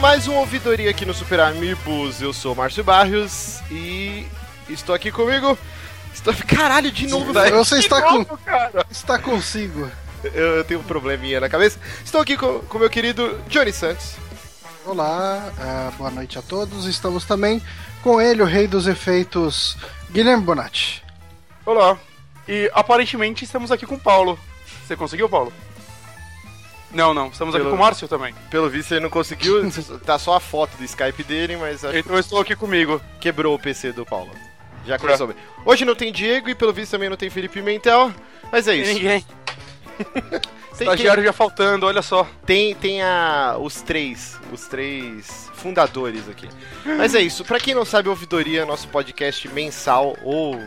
Mais um ouvidoria aqui no Super Amigos. Eu sou o Márcio Barrios e estou aqui comigo. Estou... Caralho, de novo, velho. Você está com. Está consigo. Eu, eu tenho um probleminha na cabeça. Estou aqui com o meu querido Johnny Santos. Olá, uh, boa noite a todos. Estamos também com ele, o rei dos efeitos, Guilherme Bonatti. Olá. E aparentemente estamos aqui com o Paulo. Você conseguiu, Paulo? Não, não. Estamos Pelo- aqui com o Márcio também. Pelo visto ele não conseguiu, tá só a foto do Skype dele, mas acho que Então eu estou aqui comigo. quebrou o PC do Paulo. Já começou bem. Hoje não tem Diego e pelo visto também não tem Felipe Pimentel, mas é isso. ninguém. Tem, Estagiário já faltando, olha só. tem, tem a, os três, os três fundadores aqui. Mas é isso. Pra quem não sabe, Ouvidoria é nosso podcast mensal ou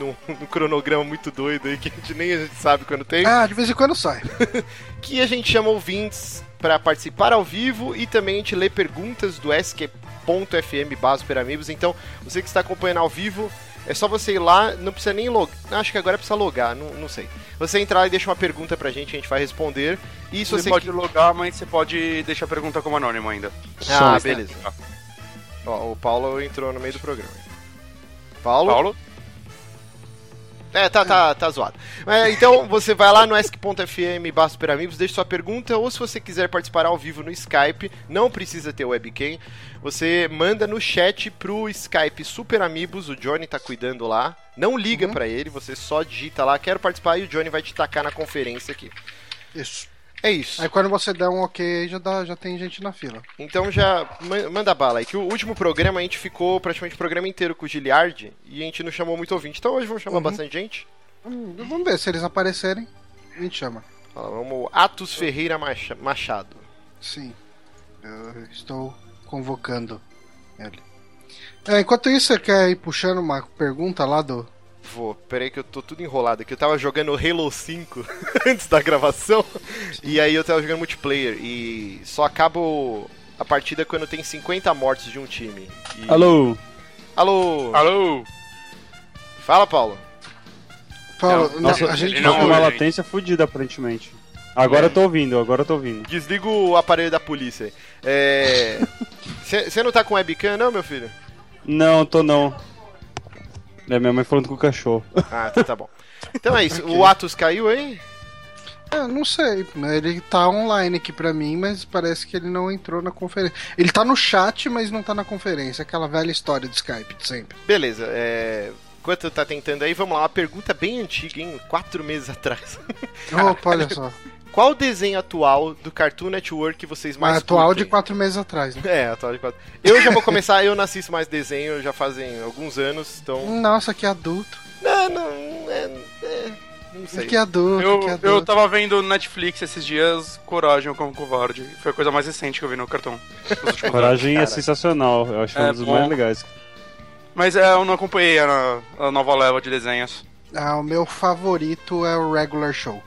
num, num cronograma muito doido aí que a gente nem a gente sabe quando tem. Ah, de vez em quando sai. que a gente chama ouvintes para participar ao vivo e também a gente lê perguntas do SQ.fm barra Super Amigos. Então, você que está acompanhando ao vivo, é só você ir lá, não precisa nem logar. Acho que agora precisa logar, não, não sei. Você entrar e deixa uma pergunta pra gente, a gente vai responder. E Você, você. pode logar, mas você pode deixar a pergunta como anônimo ainda. Ah, beleza. Ó, o Paulo entrou no meio do programa. Paulo? Paulo? É, tá, tá, tá zoado. É, então você vai lá no ask.fm barra deixa sua pergunta, ou se você quiser participar ao vivo no Skype, não precisa ter webcam, você manda no chat pro Skype Super Amigos, o Johnny tá cuidando lá. Não liga Uhum. pra ele, você só digita lá, quero participar, e o Johnny vai te tacar na conferência aqui. Isso. É isso. Aí quando você der um ok, já, dá, já tem gente na fila. Então já ma- manda bala aí, que o último programa a gente ficou praticamente o programa inteiro com o Giliard e a gente não chamou muito ouvinte. Então hoje vamos chamar Uhum. bastante gente. Hum, vamos ver, se eles aparecerem, a gente chama. Ó, vamos, Atos Ferreira Macha- Machado. Sim. Eu estou convocando ele. É, enquanto isso, você quer ir puxando uma pergunta lá do. Vou, peraí que eu tô tudo enrolado aqui. Eu tava jogando Halo 5 antes da gravação. E aí eu tava jogando multiplayer. E só acabo a partida quando tem 50 mortes de um time. E- Alô? Alô? Alô? Fala, Paulo. Paulo, Não, não, Nossa, a gente ele Tá não com uma latência fodida, aparentemente. Agora É. eu tô ouvindo, agora eu tô ouvindo. Desliga o aparelho da polícia aí. É. Você não tá com webcam, não, meu filho? Não, tô não. É minha mãe falando com o cachorro. Ah, tá, tá bom. Então é isso. O Atos caiu aí? É, não sei, né? ele tá online aqui pra mim, mas parece que ele não entrou na conferência. Ele tá no chat, mas não tá na conferência. Aquela velha história do Skype de sempre. Beleza, é. Enquanto tá tentando aí, vamos lá, uma pergunta bem antiga, hein? Quatro meses atrás. Opa, olha só. Qual o desenho atual do Cartoon Network que vocês mais Mas atual de curtem? quatro meses atrás, né? É, atual de quatro. Eu já vou começar, eu não assisto mais desenho já fazem alguns anos, então. Nossa, que adulto. Não, não, é. é, não sei. Que adulto, Eu, que eu adulto. tava vendo Netflix esses dias, Coragem com Covarde. Foi a coisa mais recente que eu vi no cartão. anos. Coragem é sensacional, eu acho É um dos bom. mais legais. Mas é, eu não acompanhei a, a nova leva de desenhos. Ah, o meu favorito é o Regular Show.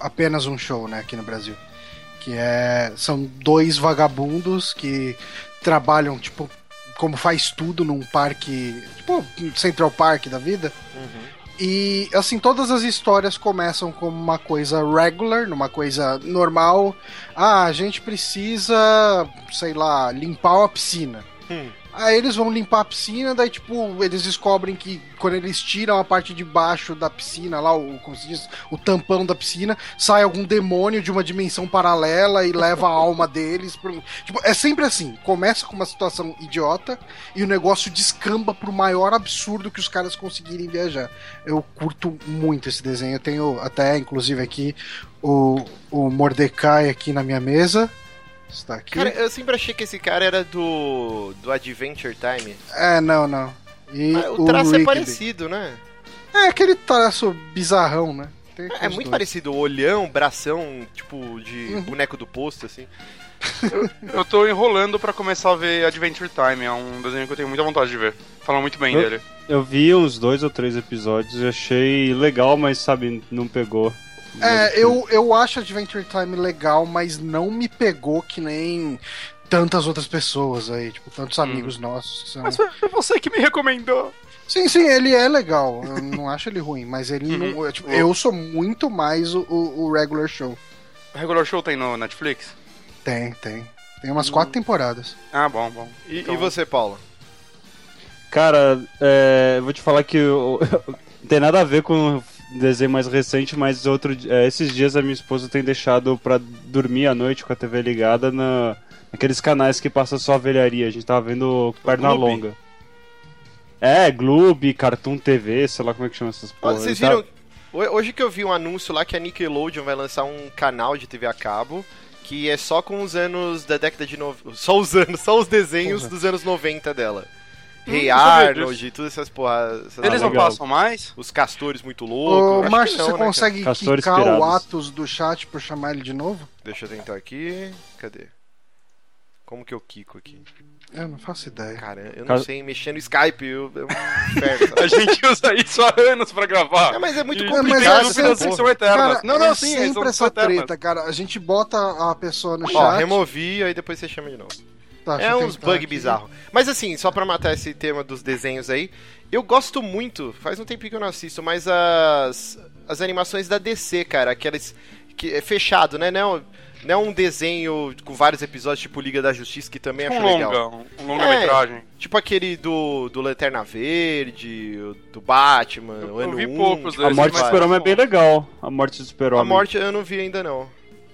Apenas um show, né, aqui no Brasil. Que é. São dois vagabundos que trabalham, tipo, como faz tudo num parque. Tipo, Central Park da vida. E assim, todas as histórias começam como uma coisa regular, numa coisa normal. Ah, a gente precisa, sei lá, limpar uma piscina. Hum. Aí eles vão limpar a piscina, daí, tipo, eles descobrem que quando eles tiram a parte de baixo da piscina, lá, o, como se diz, o tampão da piscina, sai algum demônio de uma dimensão paralela e leva a alma deles. Pro... Tipo, é sempre assim: começa com uma situação idiota e o negócio descamba pro maior absurdo que os caras conseguirem viajar. Eu curto muito esse desenho. Eu tenho até, inclusive, aqui o, o Mordecai aqui na minha mesa. Está aqui. Cara, eu sempre achei que esse cara era do. do Adventure Time. É, não, não. E Mas o traço é Rigby. parecido, né? É aquele traço bizarrão, né? Tem É os muito dois. parecido, olhão, bração, tipo, de Uhum. boneco do posto, assim. Eu tô enrolando pra começar a ver Adventure Time, é um desenho que eu tenho muita vontade de ver. Falam muito bem Eu- dele. Eu vi uns dois ou três episódios e achei legal, mas sabe, não pegou. É, eu, eu acho Adventure Time legal, mas não me pegou que nem tantas outras pessoas aí, tipo, tantos amigos nossos que são. Mas foi você que me recomendou. Sim, sim, ele é legal. Eu não acho ele ruim, mas ele Uhum. não. é, tipo, eu sou muito mais o, o, o regular show. O Regular Show tem no Netflix? Tem, tem. Tem umas quatro temporadas. Ah, bom, bom. E, Então- e você, Paulo? Cara, é, eu vou te falar que eu- não tem nada a ver com desenho mais recente, mas outro, é, esses dias a minha esposa tem deixado pra dormir à noite com a TV ligada na, naqueles canais que passam só a velharia. A gente tava vendo Perna? Longa. É, Gloob, Cartoon TV, sei lá como é que chama essas Ó, porra. Vocês tá- viram? ho- Hoje que eu vi um anúncio lá que a Nickelodeon vai lançar um canal de TV a cabo que é só com os anos da década de... No... Só os anos, só os desenhos dos anos 90 dela. Hum, Rei Arnold, todas essas porra... essas- Eles não legal. passam mais? Os castores muito Ô, loucos. Acho Márcio, você né, cara? consegue Castores quicar o. Atos do chat pra eu chamar ele de novo? Deixa eu tentar aqui. Cadê? Como que eu quico aqui? Eu não faço ideia. Cara, eu não Cas- sei mexer no Skype. Eu, é inferno. A gente usa isso há anos pra gravar. É, mas é muito E- mas complicado. é sempre- porra. são eternas. Cara, não, não, é sim, sempre essa treta, cara. A gente bota a pessoa no Ó, chat. removi, aí depois você chama de novo. Tá, deixa É eu uns bug aqui. bizarro. Mas assim, só pra matar esse tema dos desenhos aí, eu gosto muito, faz um tempinho que eu não assisto, mas as, as animações da DC, cara, aquelas que é fechado, né? Não, não é um desenho com vários episódios, tipo Liga da Justiça, que também acho Um legal. longa, um- um longa-metragem. Tipo aquele do, do Lanterna Verde, do Batman, Eu- o eu ano vi 1, poucos que A morte do super-homem é bem legal. A morte do A super-homem. morte eu não vi ainda não.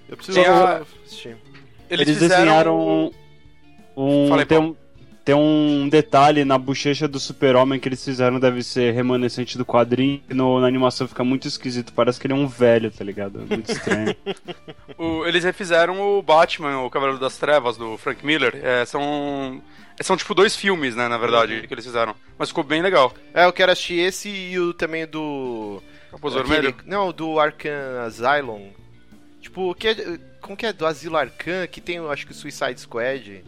Eu preciso a- assistir. Eles, Eles, fizeram desenharam um, Fala aí, tem, um tem um detalhe na bochecha do super-homem que eles fizeram, deve ser remanescente do quadrinho, e no, na animação fica muito esquisito, parece que ele é um velho, tá ligado? É Muito estranho. o- eles refizeram o Batman, o Cavaleiro das Trevas, do Frank Miller. É, são. São tipo dois filmes, né, na verdade, que eles fizeram. Mas ficou bem legal. É, eu quero assistir esse e o também do. Capuz Vermelho. Não, do Arkham Asylum. Tipo, que é, como que é? Do Asilo Arkham, que tem, eu acho que o Suicide Squad.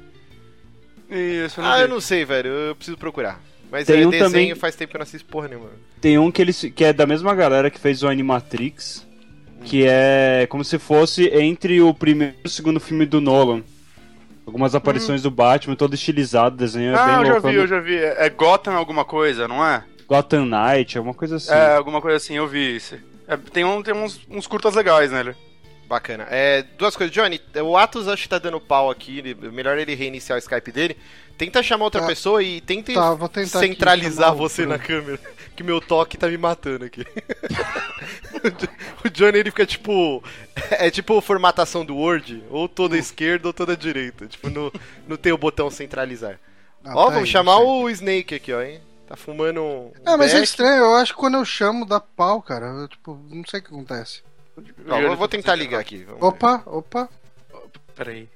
Isso, eu não Ah, vi. eu não sei, velho. Eu preciso procurar. Mas Tem é um desenho também- faz tempo que eu não assisto porra nenhuma. Tem um que, eles, que é da mesma galera que fez o Animatrix, que é como se fosse entre o primeiro e o segundo filme do Nolan. Algumas aparições do Batman, todo estilizado, desenho é Ah, bem eu já louco. vi, eu já vi. É é Gotham alguma coisa, não é? Gotham Knight, alguma coisa assim. É, alguma coisa assim, eu vi isso. É, tem um, tem uns, uns curtas legais nele. Bacana. É, duas coisas. Johnny, o Atos acho que tá dando pau aqui. ele- melhor ele reiniciar o Skype dele. Tenta chamar outra Tá. pessoa e tenta Tá, centralizar você na câmera. Que meu toque tá me matando aqui. o Johnny ele fica tipo. É tipo formatação do Word, ou toda esquerda ou toda direita. Tipo, no, no tem o botão centralizar. Ah, ó, tá vamos aí, chamar não o Snake aqui, ó, hein? Tá fumando um. É, mas é estranho, eu acho que quando eu chamo dá pau, cara. Eu, tipo, não sei o que acontece. Não, eu vou tentar ligar aqui. vamos ver. Opa, opa. Peraí.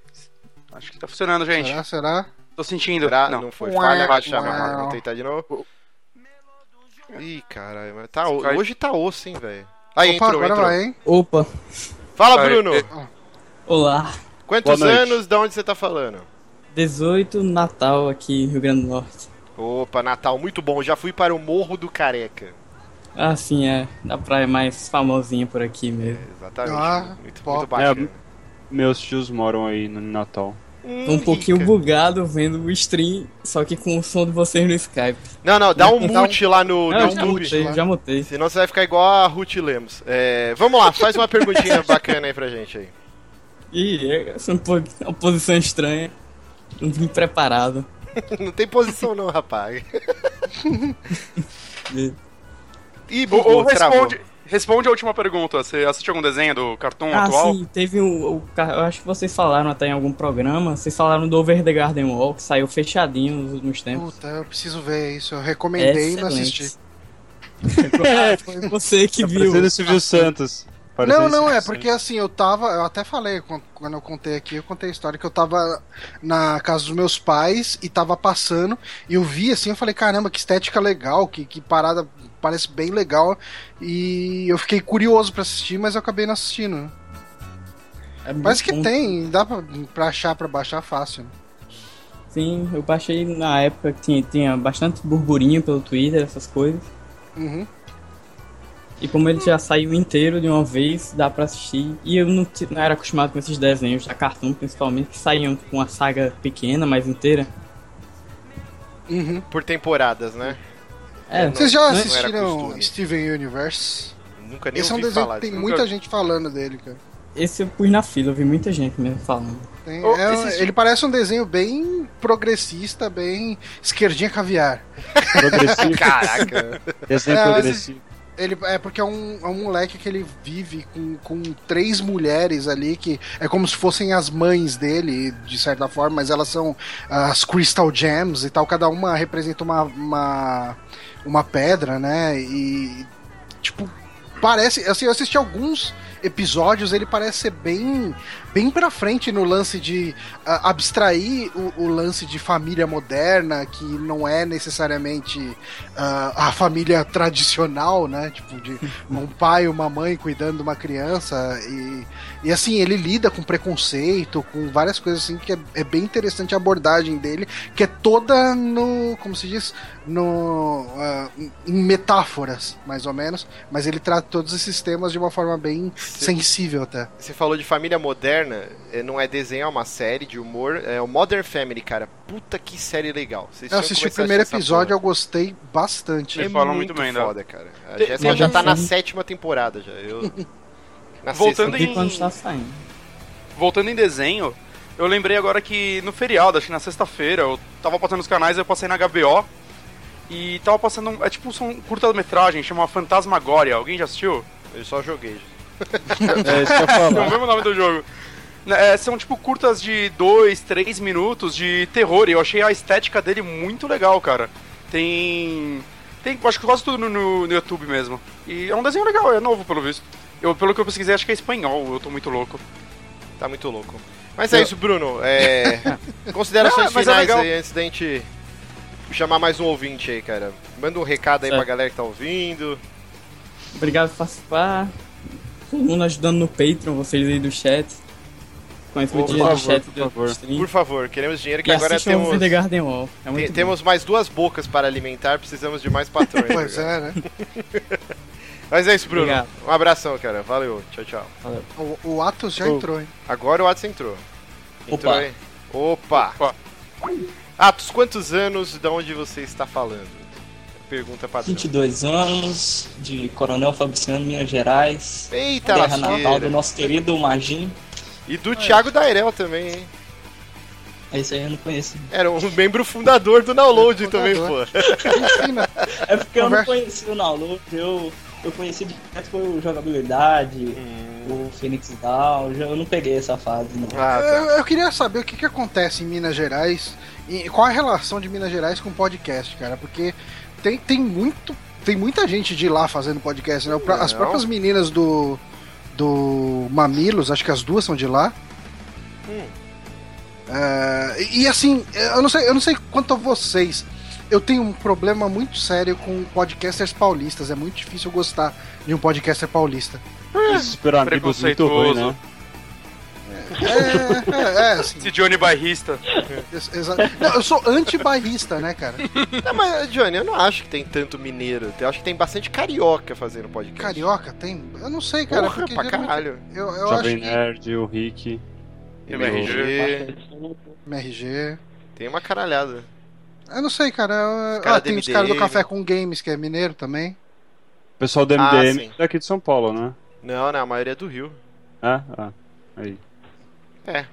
Acho que tá funcionando, gente. Será, será? Tô sentindo. Será? Não. Não, foi. Falha na uau. chamada. Vamos tentar de novo. Ih, caralho. mas Tá, hoje tá osso, hein, velho. Aí, opa, entrou, agora entrou. vai, hein? Opa, Fala, Aí, Bruno. é- olá. Quantos Boa noite. anos? De onde você tá falando? 18 Natal aqui, Rio Grande do Norte. Opa, Natal, muito bom. Já fui para o Morro do Careca. Ah, sim, é. Da praia mais famosinha por aqui mesmo. Exatamente. Ah, muito, muito bacana. Meus tios moram aí no Natal. Hum, Tô um pouquinho rica. bugado vendo o stream, só que com o som de vocês no Skype. Não, não, dá um um- mute lá no, Não, no já YouTube. mutei, já mutei. Senão você vai ficar igual a Ruth Lemos. É, vamos lá, faz uma perguntinha bacana aí pra gente aí. Ih, é essa é uma posição estranha. Não vim preparado. Não tem posição não, rapaz. E- Ih, Ou, bugou, ou travou. responde, responde a última pergunta. Você assistiu algum desenho do Cartoon Ah, atual? sim, teve o, o Eu acho que vocês falaram até em algum programa. Vocês falaram do Over the Garden Wall, que saiu fechadinho nos últimos tempos. Puta, eu preciso ver isso. Eu recomendei e não Excelente. assisti. Ah, Foi você que viu. Parecendo o Silvio Santos. Parecendo Não, não, é porque assim, eu tava. Eu até falei quan- quando eu contei aqui, eu contei a história que eu tava na casa dos meus pais e tava passando, e eu vi assim, eu falei, caramba, que estética legal, que, que parada parece bem legal. E eu fiquei curioso pra assistir, mas eu acabei não assistindo. né? É Parece que bom. tem, dá pra, pra achar, pra baixar fácil. Sim, eu baixei na época que tinha, tinha bastante burburinho pelo Twitter, essas coisas. Uhum. E como ele já saiu inteiro de uma vez, dá pra assistir. E eu não, não era acostumado com esses desenhos da Cartoon, principalmente, que saíam com uma saga pequena, mas inteira. Uhum. Por temporadas, né? É, Vocês já assistiram. Steven Universe? Nunca nem Esse é um desenho falar que tem disso. muita Nunca- gente falando dele, cara. Esse eu pus na fila, eu vi muita gente mesmo falando. Tem- Oh, é- esse- Ele parece um desenho bem progressista, bem esquerdinha caviar. Progressivo. Caraca. Desenho É, progressivo. Ele é porque é um, é um moleque que ele vive com, com três mulheres ali que é como se fossem as mães dele, de certa forma, mas elas são as Crystal Gems e tal. Cada uma representa uma, uma, uma pedra, né? E, tipo, parece. Assim, eu assisti alguns episódios, ele parece ser bem, bem pra frente no lance de ah, abstrair o, o lance de família moderna, que não é necessariamente ah, a família tradicional, né? Tipo, de um pai e uma mãe cuidando de uma criança. E, e assim, ele lida com preconceito, com várias coisas assim, que é, é bem interessante a abordagem dele, que é toda no. como se diz? No, ah, em metáforas, mais ou menos. Mas ele trata todos esses temas de uma forma bem sensível até. Você falou de família moderna, é, não é desenho, é uma série de humor. É o Modern Family, cara. Puta que série legal. Vocês Eu assisti o primeiro episódio, eu gostei bastante. Ele fala muito bem, né? foda, cara. A Jéssica já tá na sétima temporada já. Eu... Na Voltando sexta. Em- quando está saindo. Voltando em desenho, eu lembrei agora que no feriado, acho que na sexta-feira, eu tava passando os canais, eu passei na HBO e tava passando. um- É tipo um curta-metragem, chama Fantasmagoria. Alguém já assistiu? Eu só joguei. É isso que eu ia É o mesmo nome do jogo. É, são tipo curtas de 2, 3 minutos de terror e eu achei a estética dele muito legal, cara. Tem. Tem, acho que quase tudo no, no- YouTube mesmo. E é um desenho legal, é novo pelo visto. Eu, pelo que eu pesquisei, acho que é espanhol, eu tô muito louco. Tá muito louco. Mas é isso, Bruno. É... Considerações Não, é finais legal. aí antes da gente chamar mais um ouvinte aí, cara. Manda um recado aí Certo. pra galera que tá ouvindo. Obrigado por participar. Todo mundo ajudando no Patreon, vocês aí do chat. Favor, do chat por do favor. stream. Por favor, queremos dinheiro que E agora o temos. The Garden Wall. É muito temos mais duas bocas para alimentar, precisamos de mais patrões. Pois é, né? Mas é isso, Bruno. Obrigado. Um abração, cara. Valeu. Tchau, tchau. O, o Atos já Oh. entrou, hein? Agora o Atos entrou. Entrou Opa. aí. Opa! Opa. Atos, quantos anos de onde você está falando? Pergunta padrão. 22 anos, de Coronel Fabriciano, Minas Gerais. Eita, terra natal do nosso querido Magin. E do Thiago Dairel também, hein? Esse aí eu não conheço. Era um membro fundador do Download também, pô. É porque eu não conheci o download, eu, eu conheci direto foi o jogabilidade, o Phoenix Down, eu não peguei essa fase, não. Ah, tá. Eu, eu queria saber o que, que acontece em Minas Gerais e qual a relação de Minas Gerais com podcast, cara, porque tem, tem muito tem muita gente de lá fazendo podcast, né? As próprias meninas do do Mamilos, acho que as duas são de lá. Hum. É, e assim, eu não sei, eu não sei quanto a vocês. Eu tenho um problema muito sério com podcasters paulistas. É muito difícil eu gostar de um podcaster paulista. Super amigos muito ruim, né? É, é, é, assim. Esse Johnny Bairrista. Não, eu sou anti-bairrista, né, cara? Não, mas, Johnny, eu não acho que tem tanto mineiro. Eu acho que tem bastante carioca fazendo podcast. Carioca tem? Eu não sei, cara. Porra, pra caralho. Eu, eu acho Jovem que Nerd, o Rick. MRG. MRG. Tem uma caralhada. Eu não sei, cara. eu- cara ah, tem os caras do. Café com Games, que é mineiro também. O pessoal do Ah, MDM sim. é daqui de São Paulo, né? Não, não, a maioria é do Rio. Ah, ah. Aí. É.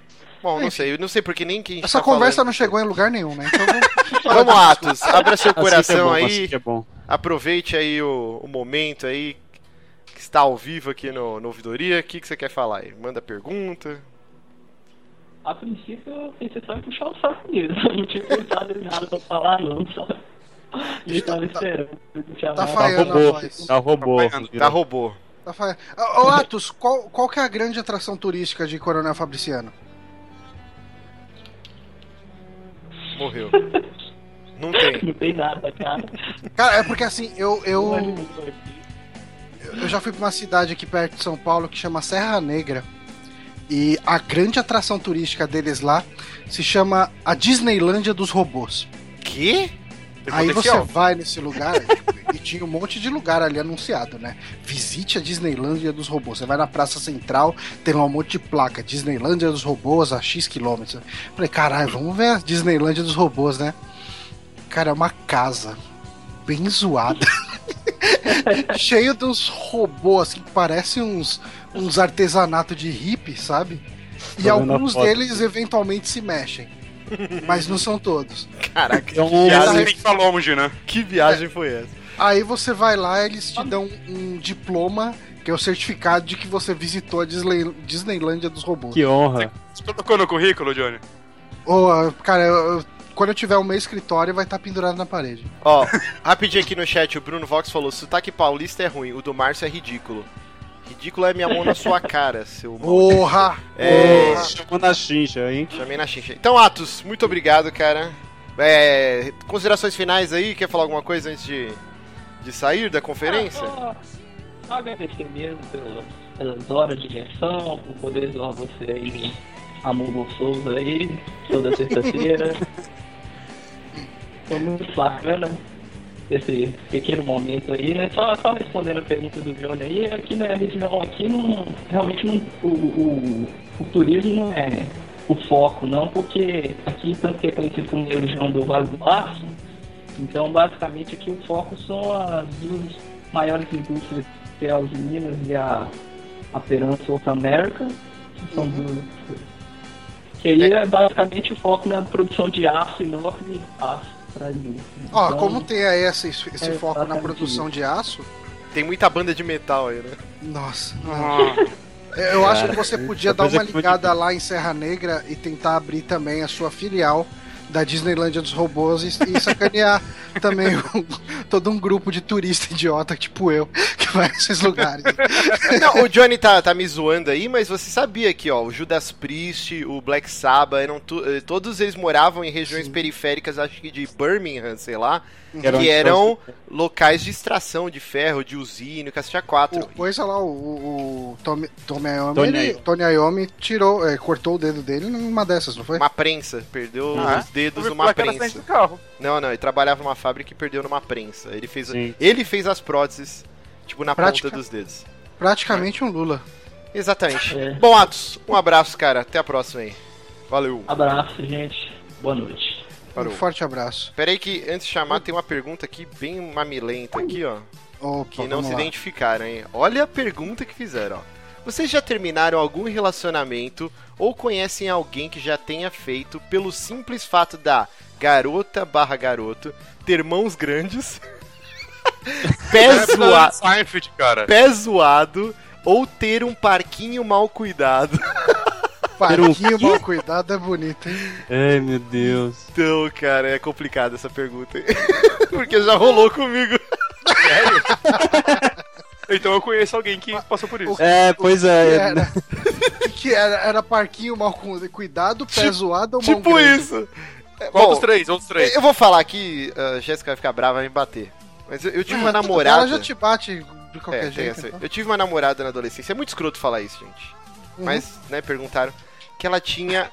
Bom, não sei. Eu não sei porque nem quem Essa tá conversa falando. não chegou em lugar nenhum, né? Então vamos. Vamos, Atos. Abra seu Assim que é coração bom, aí. assim que é bom. Aproveite aí o, o momento aí que está ao vivo aqui no, no Ouvidoria. O que, que você quer falar aí? Manda pergunta. A princípio eu pensei só em puxar o saco mesmo. Eu não tinha pensado em nada pra falar, não. Só... Eu tava esperando. Tá Tá a robô. voz. Tá robô. Da robô. Ô, Atos, qual, qual que é a grande atração turística de Coronel Fabriciano? Morreu. Não tem. Não tem nada, cara. Cara, é porque assim, eu, eu, Não, eu já fui pra uma cidade aqui perto de São Paulo que chama Serra Negra. E a grande atração turística deles lá se chama a Disneylândia dos Robôs. Que? Aí você vai nesse lugar e tinha um monte de lugar ali anunciado, né? Visite a Disneylândia dos robôs. Você vai na Praça Central, tem lá um monte de placa. Disneylândia dos robôs a X quilômetros. Falei, caralho, vamos ver a Disneylândia dos robôs, né? Cara, é uma casa bem zoada. cheio dos robôs, assim, que parecem uns, uns artesanatos de hippie, sabe? E alguns deles eventualmente se mexem. Mas não são todos. Caraca, que É um- viagem, Tem que longe, né? que viagem foi essa? Aí você vai lá, eles te dão um diploma, que é o certificado de que você visitou a Disney, Disneylândia dos robôs. Que honra. Você colocou no currículo, Johnny? Ah, cara, eu- eu- quando eu tiver o meu escritório, vai estar pendurado na parede. Ó, rapidinho aqui no chat, o Bruno Vox falou: sotaque paulista é ruim, o do Márcio é ridículo. Ridículo é minha mão na sua cara, seu. Porra! É. Porra! Chamou na chincha, hein? Chamei na xincha. Então, Atos, muito obrigado, cara. É, considerações finais aí? Quer falar alguma coisa antes de, de sair da conferência? Ah, só, agradecer mesmo pelas, pelas horas de diversão, por poder zoar você aí, amor gostoso aí, toda sexta-feira. Foi muito bacana esse pequeno momento aí, né? Só, só respondendo a pergunta do Johnny aí, aqui na região aqui não, realmente não, o, o, o turismo não é o foco não, porque aqui tanto que é conhecido como região do Vale do Aço, então basicamente aqui o foco são as duas maiores indústrias, que é a Uzi Minas e a, a Peran South America, que são duas. Que aí é basicamente o foco na produção de aço enorme aço indústria. Ó, Então, como tem aí esse, esse é foco na produção de aço, Tem muita banda de metal aí, né? nossa. Ah, Eu acho que você podia dar é uma que foi ligada lá em Serra Negra e tentar abrir também a sua filial da Disneylândia dos Robôs e, e sacanear também um- todo um grupo de turista idiota, tipo eu, que vai nesses lugares. Não, o Johnny tá, tá me zoando aí, mas você sabia que, ó, o Judas Priest, o Black Sabbath, eram tu- eh, todos eles moravam em regiões periféricas, acho que de Birmingham, sei lá, Que era que eram locais de extração de ferro, de usina, cacete a quatro. O, coisa lá, o, o, o Tommy, Tommy Iommi, Tony ele- Iommi. Tony Iommi tirou, é, cortou o dedo dele numa dessas, não foi? Uma prensa, perdeu Ah, os dedos numa placa na frente prensa. do carro. Não, não, ele trabalhava numa fábrica e perdeu numa prensa. Ele fez, Sim. ele fez as próteses, tipo, na Prática. ponta dos dedos. Praticamente um Lula. Exatamente. É. Bom, Atos, um abraço, cara. Até a próxima aí. Valeu. Abraço, gente. Boa noite. Parou. Um forte abraço. Pera aí que, antes de chamar, tem uma pergunta aqui bem mamilenta aqui, ó. Opa, Que não se lá. identificaram, hein? Olha a pergunta que fizeram, ó. Vocês já terminaram algum relacionamento ou conhecem alguém que já tenha feito pelo simples fato da garota barra garoto ter mãos grandes, pé, É zoa- Seinfeld, cara. pé zoado ou ter um parquinho mal cuidado? Parquinho mal cuidado é bonito, hein? Ai, meu Deus. Então, cara, é complicado essa pergunta. Porque já rolou comigo. Então eu conheço alguém que passou por isso. É, pois Que é. era, que era, era parquinho mal cu- cuidado, pé Tipo- zoado ou mão Tipo grande? isso. É, Qual bom, dos três? Um dos três. Eu vou falar aqui, a Jéssica vai ficar brava, vai me bater. Mas eu, eu tive uma namorada. Ela já te bate de qualquer É, jeito. então. Eu tive uma namorada na adolescência. É muito escroto falar isso, gente. Uhum. Mas, né, perguntaram que ela tinha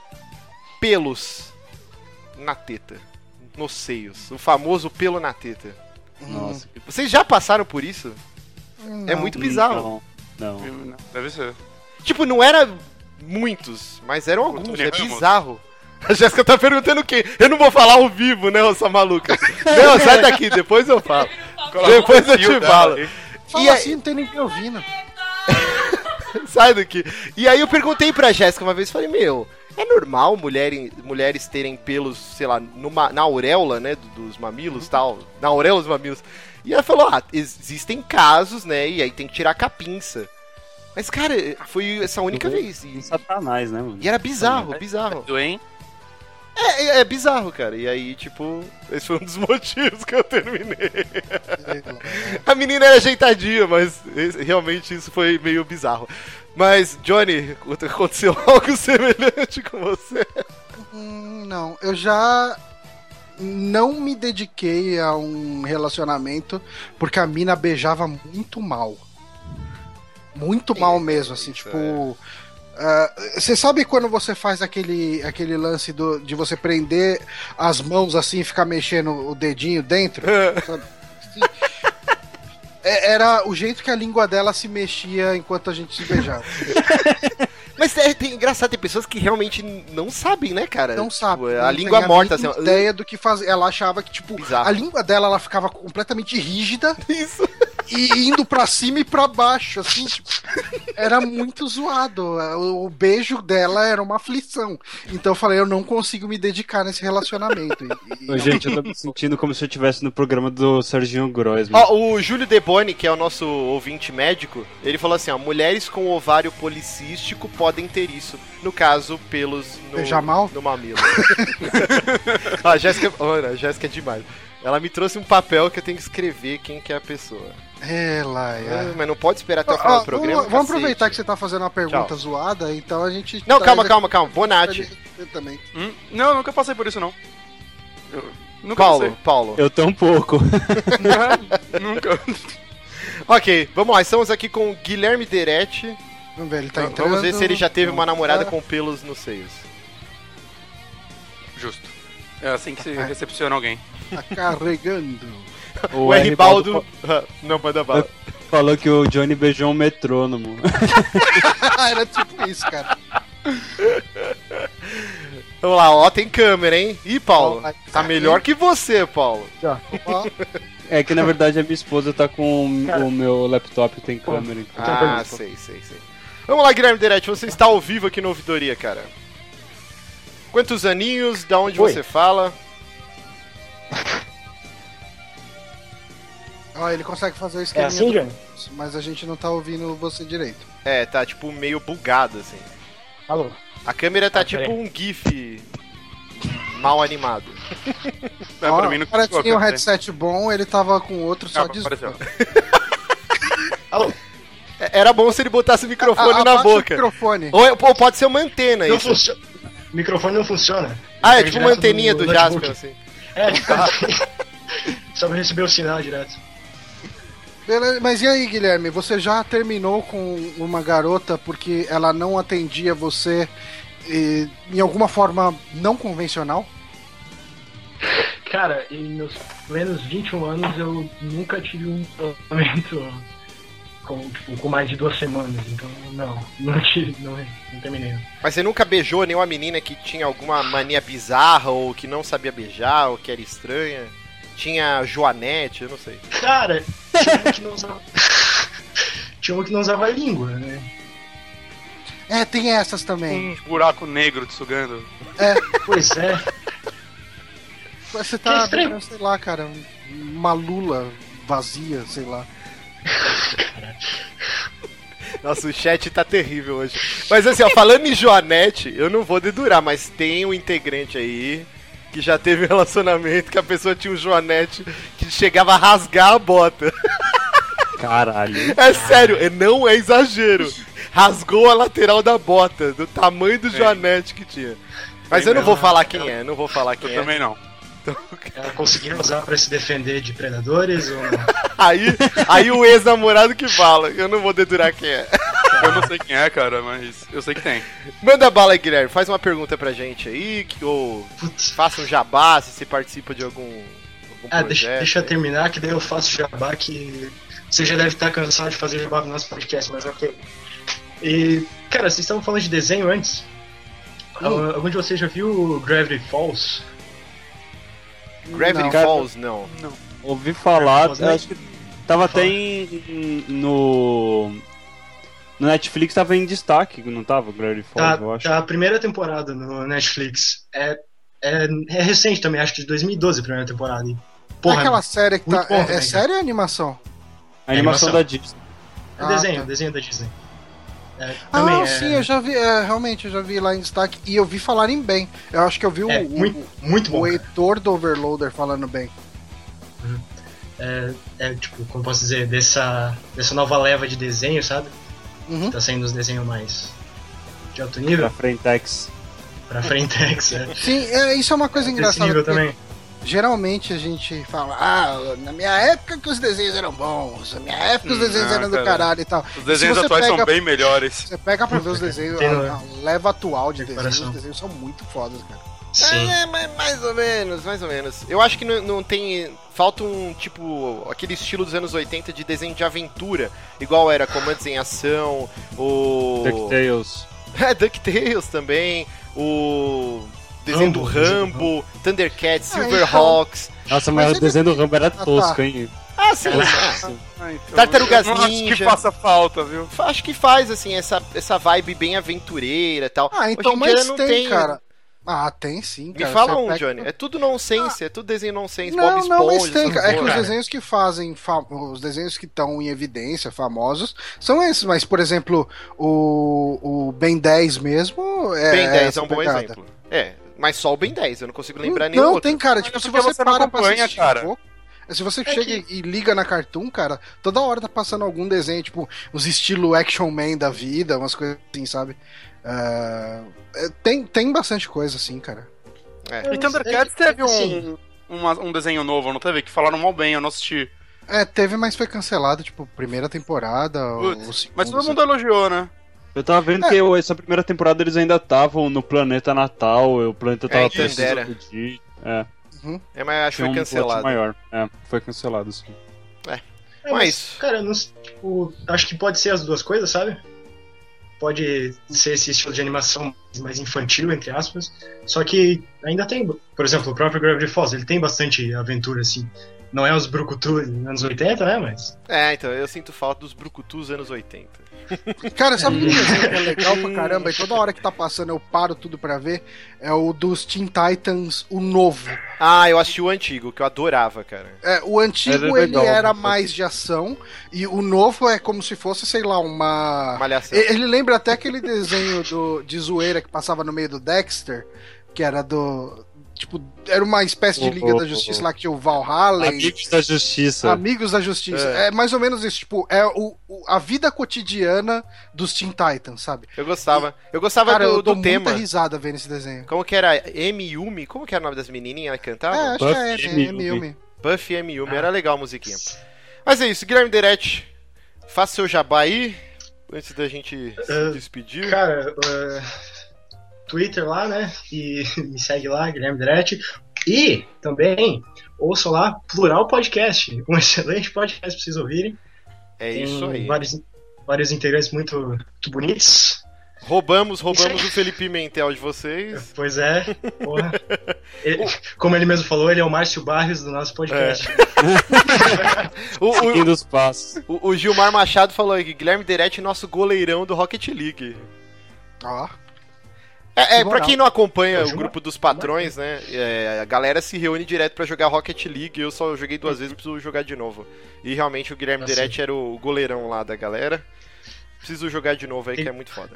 pelos na teta. Nos seios. O famoso pelo na teta. Nossa, que Vocês já passaram por isso? É Não. muito bizarro. Não, não. Deve ser. Tipo, não era muitos, mas eram alguns. É Ramos. bizarro. A Jéssica tá perguntando o quê? Eu não vou falar ao vivo, né, essa maluca? não, sai daqui, depois eu falo. Depois eu te falo. Fala E aí- assim, não tem ninguém ouvindo. Sai daqui. E aí eu perguntei pra Jéssica uma vez, falei, meu, é normal mulheres, mulheres terem pelos, sei lá, numa, na auréola, né, do- dos mamilos tal, na auréola dos mamilos. E ela falou, ah, existem casos, né, e aí tem que tirar com a pinça. Mas, cara, foi essa única vez. Um E, satanás, né, mano? e era bizarro, bizarro. Doente. É, é, é bizarro, cara. E aí, tipo, esse foi um dos motivos que eu terminei. A menina era ajeitadinha, mas realmente isso foi meio bizarro. Mas, Johnny, aconteceu algo semelhante com você? Hum, não, eu já não me dediquei a um relacionamento porque a mina beijava muito mal. Muito mal mesmo, assim, Isso, tipo. ah, Você sabe quando você faz aquele, aquele lance do, de você prender as mãos assim e ficar mexendo o dedinho dentro? É, Era o jeito que a língua dela se mexia enquanto a gente se beijava. Mas é, tem, engraçado, tem pessoas que realmente não sabem, né, cara? Não Tipo, sabe. A não língua morta, assim, mínima ó. ideia do que fazer. Ela achava que, tipo, Bizarro. a língua dela ela ficava completamente rígida Isso. E indo pra cima e pra baixo, assim, tipo, era muito zoado. O, o beijo dela era uma aflição. Então eu falei, eu não consigo me dedicar nesse relacionamento. E- e- Gente, eu tô me sentindo como se eu estivesse no programa do Serginho Grossman. Ó, o Júlio Deboni, que é o nosso ouvinte médico, ele falou assim, ó, mulheres com ovário policístico podem ter isso. No caso, pelos no, Beijar mal? no mamilo. a Jéssica, olha, a Jéssica é demais. Ela me trouxe um papel que eu tenho que escrever quem que é a pessoa. É, lá, é. Ah, Mas não pode esperar até o final ó, do programa. vamos, cacete. aproveitar que você tá fazendo uma pergunta zoada, então a gente. Não, traz calma, calma, calma. Bonatti. responder também. Hum? Não, eu nunca passei por isso, não. Eu nunca Paulo, Paulo. Eu um pouco. passei. nunca. Ok, vamos lá. Estamos aqui com o Guilherme Deretti. Vamos ver, ele tá entrando. Vamos ver se ele já teve uma namorada tá. com pelos nos seios. Justo. É assim que se recepciona alguém. Tá carregando. O, R. Baldo. não, manda bala. falou que o Johnny beijou um metrônomo. Era tipo isso, cara. Vamos lá, ó, tem câmera, hein? Ih, Paulo. Tá melhor que você, Paulo. É que na verdade a minha esposa tá com Cara. o meu laptop tem câmera. então. Então, Ah, sei, sei, sei. Vamos lá, Guilherme Deretti, você está ao vivo aqui no Ouvidoria, cara. Quantos aninhos, da onde Oi. você fala? ó, ele consegue fazer o É esquema. assim, Johnny? Mas a gente não tá ouvindo você direito. É, tá tipo meio bugado, assim. Alô? A câmera tá Ah, tipo peraí. um GIF mal animado. É, Ó, pra mim não o cara tinha um headset bom, ele tava com outro só Ah, de apareceu. Alô? É, Era bom se ele botasse o microfone A- na abaixa o boca. microfone. Ou, ou pode ser uma antena Não isso. funciona. O microfone não funciona. Ah, é tipo uma anteninha do, notebook. Jasper, assim. É, tipo, só pra receber o sinal direto. Beleza, mas e aí, Guilherme? Você já terminou com uma garota porque ela não atendia você eh, em alguma forma não convencional? Cara, em meus plenos 21 anos eu nunca tive um relacionamento com, tipo, com mais de duas semanas, então não, não tive, não, não terminei. Mas você nunca beijou nenhuma menina que tinha alguma mania bizarra, ou que não sabia beijar, ou que era estranha? Tinha Joanete, eu não sei. Cara, tinha uma que não usava. tinha uma que não usava língua, né? É, tem essas também. Um buraco negro te sugando. Pois é. Você tá, estranho. sei lá, cara, uma lula vazia, sei lá. Nossa, o chat tá terrível hoje. Mas assim, ó, falando em Joanete, eu não vou dedurar, mas tem um integrante aí que já teve um relacionamento que a pessoa tinha um Joanete que chegava a rasgar a bota. Caralho. É sério, é- não é exagero. Rasgou a lateral da bota, do tamanho do. Joanete que tinha. Mas eu não vou falar quem é, não vou falar Eu quem é. também não. Ela conseguiu usar pra se defender de predadores ou não? Aí, aí o ex-namorado que fala, eu não vou dedurar quem é. Eu não sei quem é, cara, mas eu sei que tem. Manda bala aí, Guilherme, faz uma pergunta pra gente aí, que, ou Putz. faça um jabá se você participa de algum, algum Ah, deixa, projeto. deixa eu terminar, que daí eu faço jabá que você já deve estar cansado de fazer jabá no nosso podcast, mas ok. E, cara, vocês estavam falando de desenho antes. Al- Algum de vocês já viu o Gravity Falls? Gravity Não. Falls, não. Ouvi falar, né? acho que tava até em, no. No Netflix tava em destaque, não tava? Gravity Falls, Tá, eu acho. tá a primeira temporada no Netflix. É, é, é recente também, acho que de 2012 a primeira temporada. Porra, Aquela série que tá. bom É, é série ou é animação? A animação animação. da Disney. é Ah, desenho, tá. desenho da Disney. É, Ah, é, sim, eu já vi, é, realmente, eu já vi lá em destaque e eu vi falarem bem. Eu acho que eu vi o, é o- muito, muito o bom. cara. Heitor do Overloader falando bem. É, é, tipo, como posso dizer, dessa, dessa nova leva de desenho, sabe? Uhum. Tá saindo os desenhos mais de alto Pra nível, Frentex. pra Frentex, é. Sim, é, isso é uma coisa Desse engraçada. nível porque também. Geralmente a gente fala, ah, na minha época que os desenhos eram bons, na minha época os Hum, desenhos ah, eram do cara. caralho e tal. Os desenhos atuais pega- são bem melhores. Você pega pra ver os desenhos, a, né? a leva atual de desenhos, os desenhos são muito fodas, cara. Sim. É, mas mais ou menos, mais ou menos. Eu acho que não, não tem. Falta um tipo. aquele estilo dos anos 80 de desenho de aventura. Igual era Comandos em Ação, o. DuckTales. É, DuckTales também, o. Desenho Rambo, do do Rambo, Thundercats, Ah, então. Silverhawks. Nossa, mas, Mas o desenho do Rambo era Ah, tá. tosco, hein? Ah, Ah, sim. é. Ah, então, Tartarugas eu não acho Ninja. que faça falta, viu? Acho que faz, assim, essa, essa vibe bem aventureira e tal. Ah, então, mas não tem, cara. Ah, tem sim, Me cara. fala Você um, pega- Johnny. É tudo nonsense, é tudo desenho nonsense, Não, Bob não, mas Esponja. tem, cara. É que os desenhos que fazem, fa- os desenhos que estão em evidência, famosos, são esses. Mas, por exemplo, o, o Ben 10 mesmo é. Ben 10 é um bom pegada. exemplo. É, mas só o Ben 10, eu não consigo lembrar nenhum Não, outro. tem, cara. Tipo, é se você, você para pra acompanha, assistir cara. um se você É chega e liga na Cartoon, cara, toda hora tá passando algum desenho, tipo, uns estilo Action Man da vida, umas coisas assim, sabe? É, tem, tem bastante coisa assim, cara. É. E Thundercats teve um, uma- um desenho novo, não teve? Que falaram mal bem, eu não assisti. É, teve, mas foi cancelado, tipo, primeira temporada. ou Putz, segunda, Mas todo sabe? mundo elogiou, né? Eu tava vendo É. que eu- essa primeira temporada eles ainda estavam no planeta natal, o planeta tava prestes a dera. explodir. É, É, mas acho que foi um cancelado. maior. É, foi cancelado, sim. É, Mas- Cara, eu não, tipo, acho que pode ser as duas coisas, sabe? Pode ser esse estilo de animação mais infantil, entre aspas. Só que ainda tem, por exemplo, o próprio Gravity Falls, ele tem bastante aventura, assim. Não é os Brucutu dos anos 80, né? Mas. É, então, eu sinto falta dos brucutus anos 80. Cara, sabe um desenho que é legal pra caramba? E toda hora que tá passando eu paro tudo pra ver. É o dos Teen Titans, o novo. Ah, eu assisti o antigo, que eu adorava, cara. É, o antigo Era ele legal, era né? mais de ação. E o novo é como se fosse, sei lá, uma. Malhação. Ele lembra até aquele desenho do, de zoeira que passava no meio do Dexter, que era do. Tipo, era uma espécie de Liga Oh, da Justiça oh. lá que tinha o Valhalla. e- Amigos da Justiça. Amigos da Justiça. É. mais ou menos isso, tipo, é o, o- a vida cotidiana dos Teen Titans, sabe? Eu gostava. Eu gostava Cara, do, eu dou do muita tema. risada vendo esse desenho. Como que era? M. Yumi? Como que era o nome das menininhas que É, cantavam? acho que Buffy é, e é, é. Buffy M. Yumi. Era legal a musiquinha. Mas é isso, Guilherme Derete. Faça seu jabá aí, antes da gente se É, despedir. Cara, uh, Twitter lá, né? E me segue lá, Guilherme Deretti. E também ouçam lá Plural Podcast, um excelente podcast pra vocês ouvirem. É Tem isso aí. Vários, vários integrantes muito, muito bonitos. Roubamos, roubamos o Felipe Mentel de vocês. Pois é, porra. Ele- como ele mesmo falou, ele é o Márcio Barrios do nosso podcast. O, o- Fim dos passos. o- o Gilmar Machado falou aí que Guilherme Derete é nosso goleirão do Rocket League. Ó. É, é pra quem não acompanha É, o grupo dos patrões, né? é, a galera se reúne direto pra jogar Rocket League. Eu só joguei duas vezes, preciso jogar de novo. E realmente o Guilherme Ah, Derete era o goleirão lá da galera. Preciso jogar de novo aí, que é muito foda.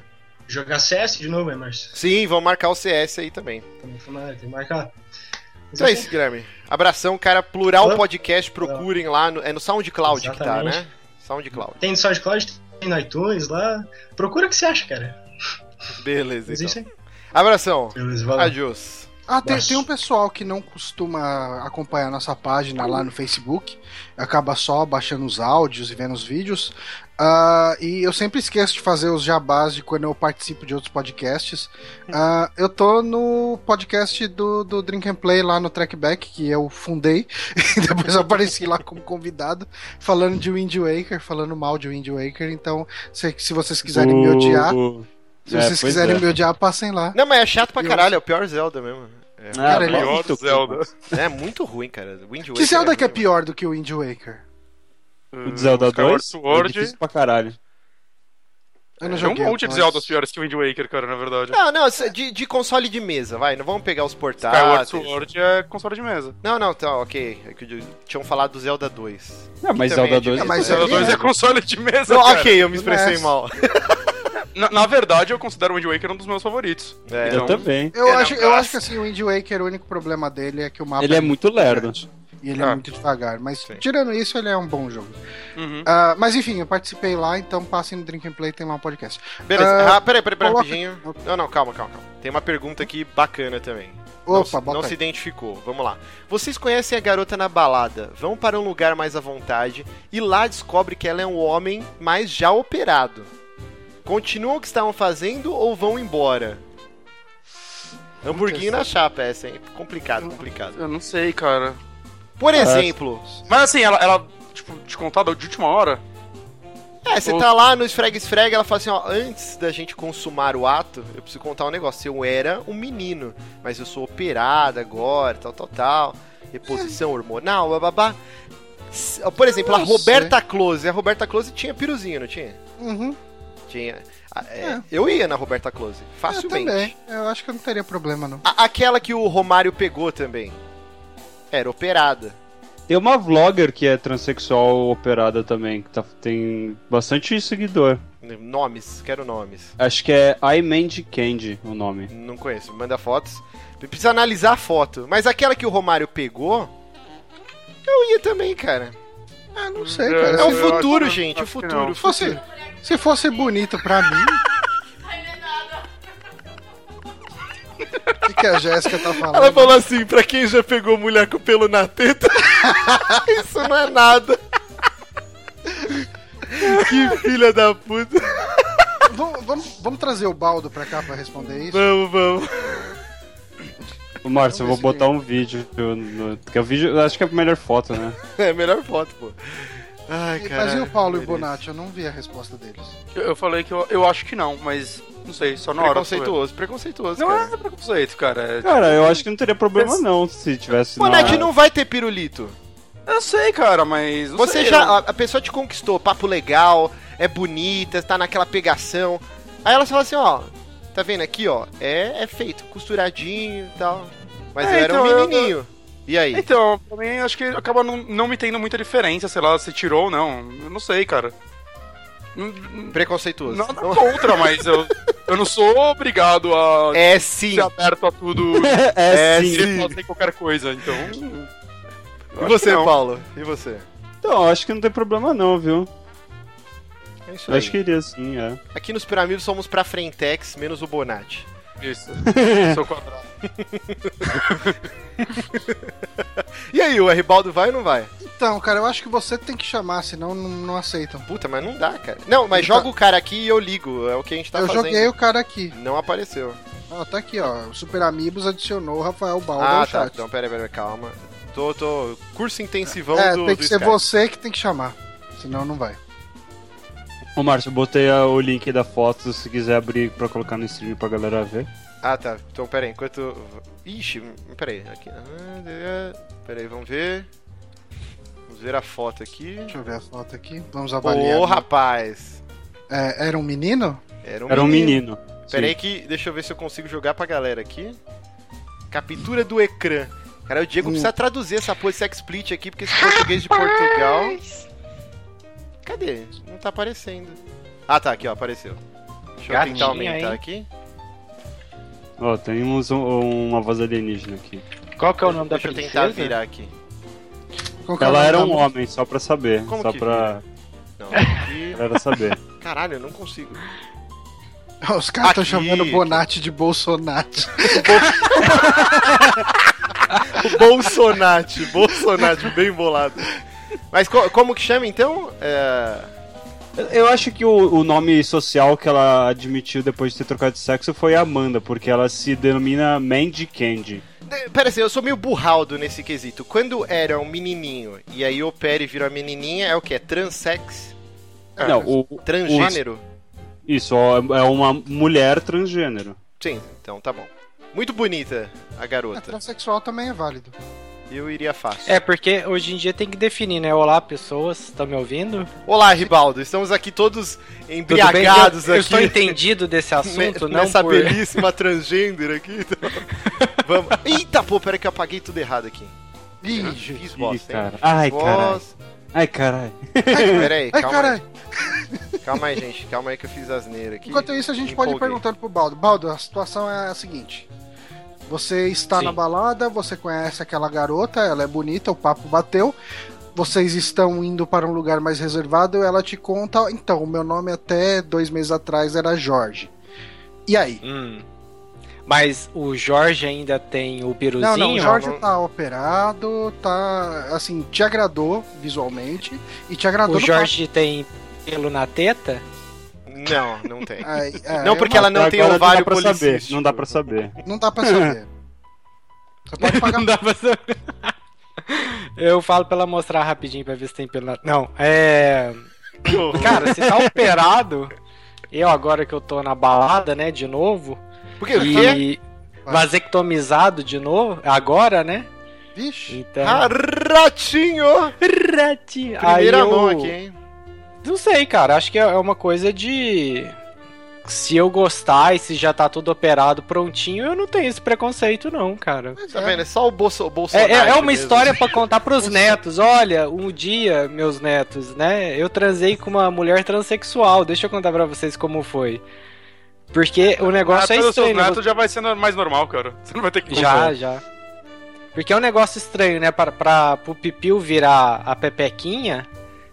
Jogar CS de novo, é, Márcio? Sim, vamos marcar o CS aí também. Tem que marcar. Então é isso, Guilherme. Abração, cara. Plural. Podcast, procurem lá. No, é no SoundCloud que tá, Exatamente. né? SoundCloud. Tem no SoundCloud, tem no iTunes lá. Procura o que você acha, cara. Beleza, então. Abração. Valeu. Adiós. Ah, tem, tem um pessoal que não costuma acompanhar nossa página lá no Facebook, acaba só baixando os áudios e vendo os vídeos. Ah, e eu sempre esqueço de fazer os jabás de quando eu participo de outros podcasts. Ah, eu tô no podcast do, do Drink and Play lá no Trackback, que eu fundei. E depois eu apareci lá como convidado, falando de Wind Waker, falando mal de Wind Waker. Então, se, se vocês quiserem me odiar, O- se É, vocês quiserem é. me odiar, passem lá. Não, mas é chato pra caralho. É o pior Zelda mesmo. É, Ah, Cara, ele é pior muito Zelda. é muito ruim, cara. Wind Que Waker Zelda que é ruim, pior do que o Wind Waker? O de Zelda Skyward 2 é Sword. difícil pra caralho. Eu não Tem um monte de mas- Zeldas piores que o Wind Waker, cara, na verdade. Não, não, de, de console de mesa, vai. Não vamos pegar os Skyward portáteis. Sword é console de mesa. Não, não, tá, ok. É que tinham falado do Zelda 2. Não, mas Zelda é 2 difícil. Ah, mas Zelda ali 2 é- é console de mesa, Não, cara. ok, eu me expressei NES. mal. Na, na verdade, eu considero o Wind Waker um dos meus favoritos. É, Eu Então- também. Eu, É, não, acho, eu acho que assim, o Wind Waker, o único problema dele é que o mapa Ele é muito lerdo. grande. E ele Ah. é muito devagar. Mas Sim. tirando isso, ele é um bom jogo. Uhum. Ah, mas enfim, eu participei lá, então passem no Drink and Play, tem lá um podcast. Beleza. Ah, Ah, peraí, peraí, peraí, coloca- rapidinho. Não, não, calma, calma, calma. Tem uma pergunta aqui bacana também. Opa, não, não se identificou. Vamos lá. Vocês conhecem a garota na balada, vão para um lugar mais à vontade e lá descobre que ela é um homem, mas já operado. Continuam o que estavam fazendo ou vão embora? Hamburguinho na chapa essa, hein? Complicado, complicado. Eu não sei, cara. Por exemplo, Mas assim, ela, ela tipo, te contar de última hora? é, você Ou- tá lá no esfrega-esfrega, ela fala assim, ó, antes da gente consumar o ato, eu preciso contar um negócio. Eu era um menino, mas eu sou operada agora, tal, tal, tal. Reposição hormonal, bababá. Por exemplo, a Roberta Close. A Roberta Close tinha piruzinho, não tinha? Uhum. Tinha. Ah, é, É. Eu ia na Roberta Close, Eu facilmente. também. Eu acho que eu não teria problema, não. A- aquela que o Romário pegou também. Era operada. Tem uma vlogger que é transexual operada também, que tá- tem bastante seguidor. Nomes, quero nomes. Acho que é iMandy Candy o nome. Não conheço, manda fotos. Precisa analisar a foto. Mas aquela que o Romário pegou, eu ia também, cara. Ah, não sei, Eu- cara. É o Se, futuro, gente, o futuro. o fosse, se fosse bonito pra mim. O que, que a Jéssica tá falando? Ela falou assim, pra quem já pegou mulher com pelo na teta, isso não é nada. que filha da puta. Vamos, vamos- vamos trazer o Baldo pra cá pra responder isso? Vamos, vamos. Ô, Márcio, eu vou botar um vídeo. No, que é o vídeo, eu acho que é a melhor foto, né? É a melhor foto, pô. Ai, Mas cara. e o Paulo e o Bonatti? Eu não vi a resposta deles. Eu, eu falei que eu, eu acho que não, mas não sei, só na hora. Preconceituoso, preconceituoso, Não cara. é preconceito, cara. é- Cara, eu acho que não teria problema Mas- não se tivesse. Bonatti na- não vai ter pirulito. Eu sei, cara, mas. não Você sei, já. eu- A, a pessoa te conquistou, papo legal, é bonita, tá naquela pegação. Aí ela fala assim, ó. Tá vendo aqui, ó? É, é feito, costuradinho e tal. Mas É, eu era um então, eu- menininho. E aí? Então, pra mim, acho que acaba não, não me tendo muita diferença, sei lá, se tirou ou não. Eu não sei, cara. Não- não- Preconceituoso. Nada contra, mas eu, eu não sou obrigado a É sim. ser aberto a tudo É, É, sim. sim. e fazer qualquer coisa, então. E você, Paulo? E você? Então, eu acho que não tem problema não, viu? É isso Eu aí. acho que iria sim, é. Aqui nos Piramidos somos pra Frentex, menos o Bonatti. Isso. Sou quadrado. E aí, o Ribaldo vai ou não vai? Então, cara, eu acho que você tem que chamar, senão não, não aceitam. Puta, mas não dá, cara. Não, mas Então- joga o cara aqui e eu ligo. É o que a gente tá eu fazendo. joguei o cara aqui. Não apareceu. Ó, tá aqui, ó. O Super Amigos adicionou o Rafael Baldo ao Ah, tá. chat. Então, peraí, peraí, calma. Tô, tô. Curso intensivão é, do. tem que do ser Skype. você que tem que chamar. Senão não vai. Ô, Márcio, eu botei o link da foto se quiser abrir pra colocar no stream pra galera ver. Ah, tá. Então, peraí, enquanto. Ixi, peraí. Aqui. Ah, Peraí, vamos ver. Vamos ver a foto aqui. Deixa eu ver a foto aqui. Vamos avaliar. Ô, rapaz. É, era um menino? Era um Era um menino. menino. Peraí Sim. que. Deixa eu ver se eu consigo jogar pra galera aqui. Captura do ecrã. Cara, o Diego Hum. precisa traduzir essa porra, esse explit aqui, porque esse português de Portugal. Cadê? Não tá aparecendo. Ah, tá, aqui, ó, apareceu. Deixa eu Gatinha, tentar aumentar hein? aqui. Ó, tem uns- um- uma voz alienígena aqui. Qual que é o nome Deixa da eu princesa? tentar virar aqui. Qual é Ela era um homem, só pra saber. Como só que pra Não, aqui. galera saber. Caralho, eu não consigo. Os caras estão chamando. Bonatti de Bolsonate. O Bolsonate, Bolsonate, bem bolado. Mas co- como que chama então? É... Eu acho que o, o nome social que ela admitiu depois de ter trocado de sexo foi Amanda, porque ela se denomina Mandy Candy. Pera assim, eu sou meio burraldo nesse quesito. Quando era um menininho e aí opera e vira uma menininha, é o que? É transex? Não, o, Transgênero? Isso, ó, é uma mulher transgênero. Sim, então tá bom. Muito bonita a A garota. transexual também é válido. Eu iria fácil. É, porque hoje em dia tem que definir, né? Olá, pessoas, estão me ouvindo? Olá, Ribaldo. Estamos aqui todos embriagados eu, eu aqui. estou entendido desse assunto, não nessa por... belíssima transgênero aqui. Então, vamos. Eita, pô, peraí que eu apaguei tudo errado aqui. Ih, Fiz bosta, cara. Ai, caralho. bosta. Ai, caralho. Peraí, Ai, calma caralho. aí. Calma aí, gente. Calma aí que eu fiz asneira aqui. Enquanto isso, a gente pode ir perguntando pro Baldo. Baldo, a situação é a seguinte. Você está Sim. na balada, você conhece aquela garota, ela é bonita, o papo bateu. Vocês estão indo para um lugar mais reservado, ela te conta. Então, o meu nome até dois meses atrás era Jorge. E aí? Hum. Mas o Jorge ainda tem o Não, piruzinho? não, o Jorge tá operado, tá. Assim, te agradou visualmente e te agradou O Jorge tem pelo na teta? Não, não tem. papo. Aí, é, Não, porque ela não tem ovário não pra saber. policístico. Não dá pra saber. Não dá pra saber. Você pode pagar Não dá pra saber. Eu falo pra ela mostrar rapidinho pra ver se tem pelo. Não, é... Cara, se tá operado, eu agora que eu tô na balada, né, de novo, Porque o quê? e vasectomizado de novo, agora, né? Vixe. Então. Ah, ratinho! Ratinho. Aí Primeira eu- mão aqui, hein? Não sei, cara. Acho que é uma coisa de. Se eu gostar e se já tá tudo operado prontinho, eu não tenho esse preconceito, não, cara. Mas Tá é. vendo? É só o, Bolso, o É, Bolsonaro. é- é uma mesmo. história pra contar pros netos. Olha, um dia, meus netos, né? Eu transei com uma mulher transexual. Deixa eu contar pra vocês como foi. Porque o negócio é os seus estranho. né? netos já vai sendo mais normal, cara. Você não vai ter que Já, contar. já. Porque é um negócio estranho, né? Pra, pra, pro Pipiu virar a Pepequinha,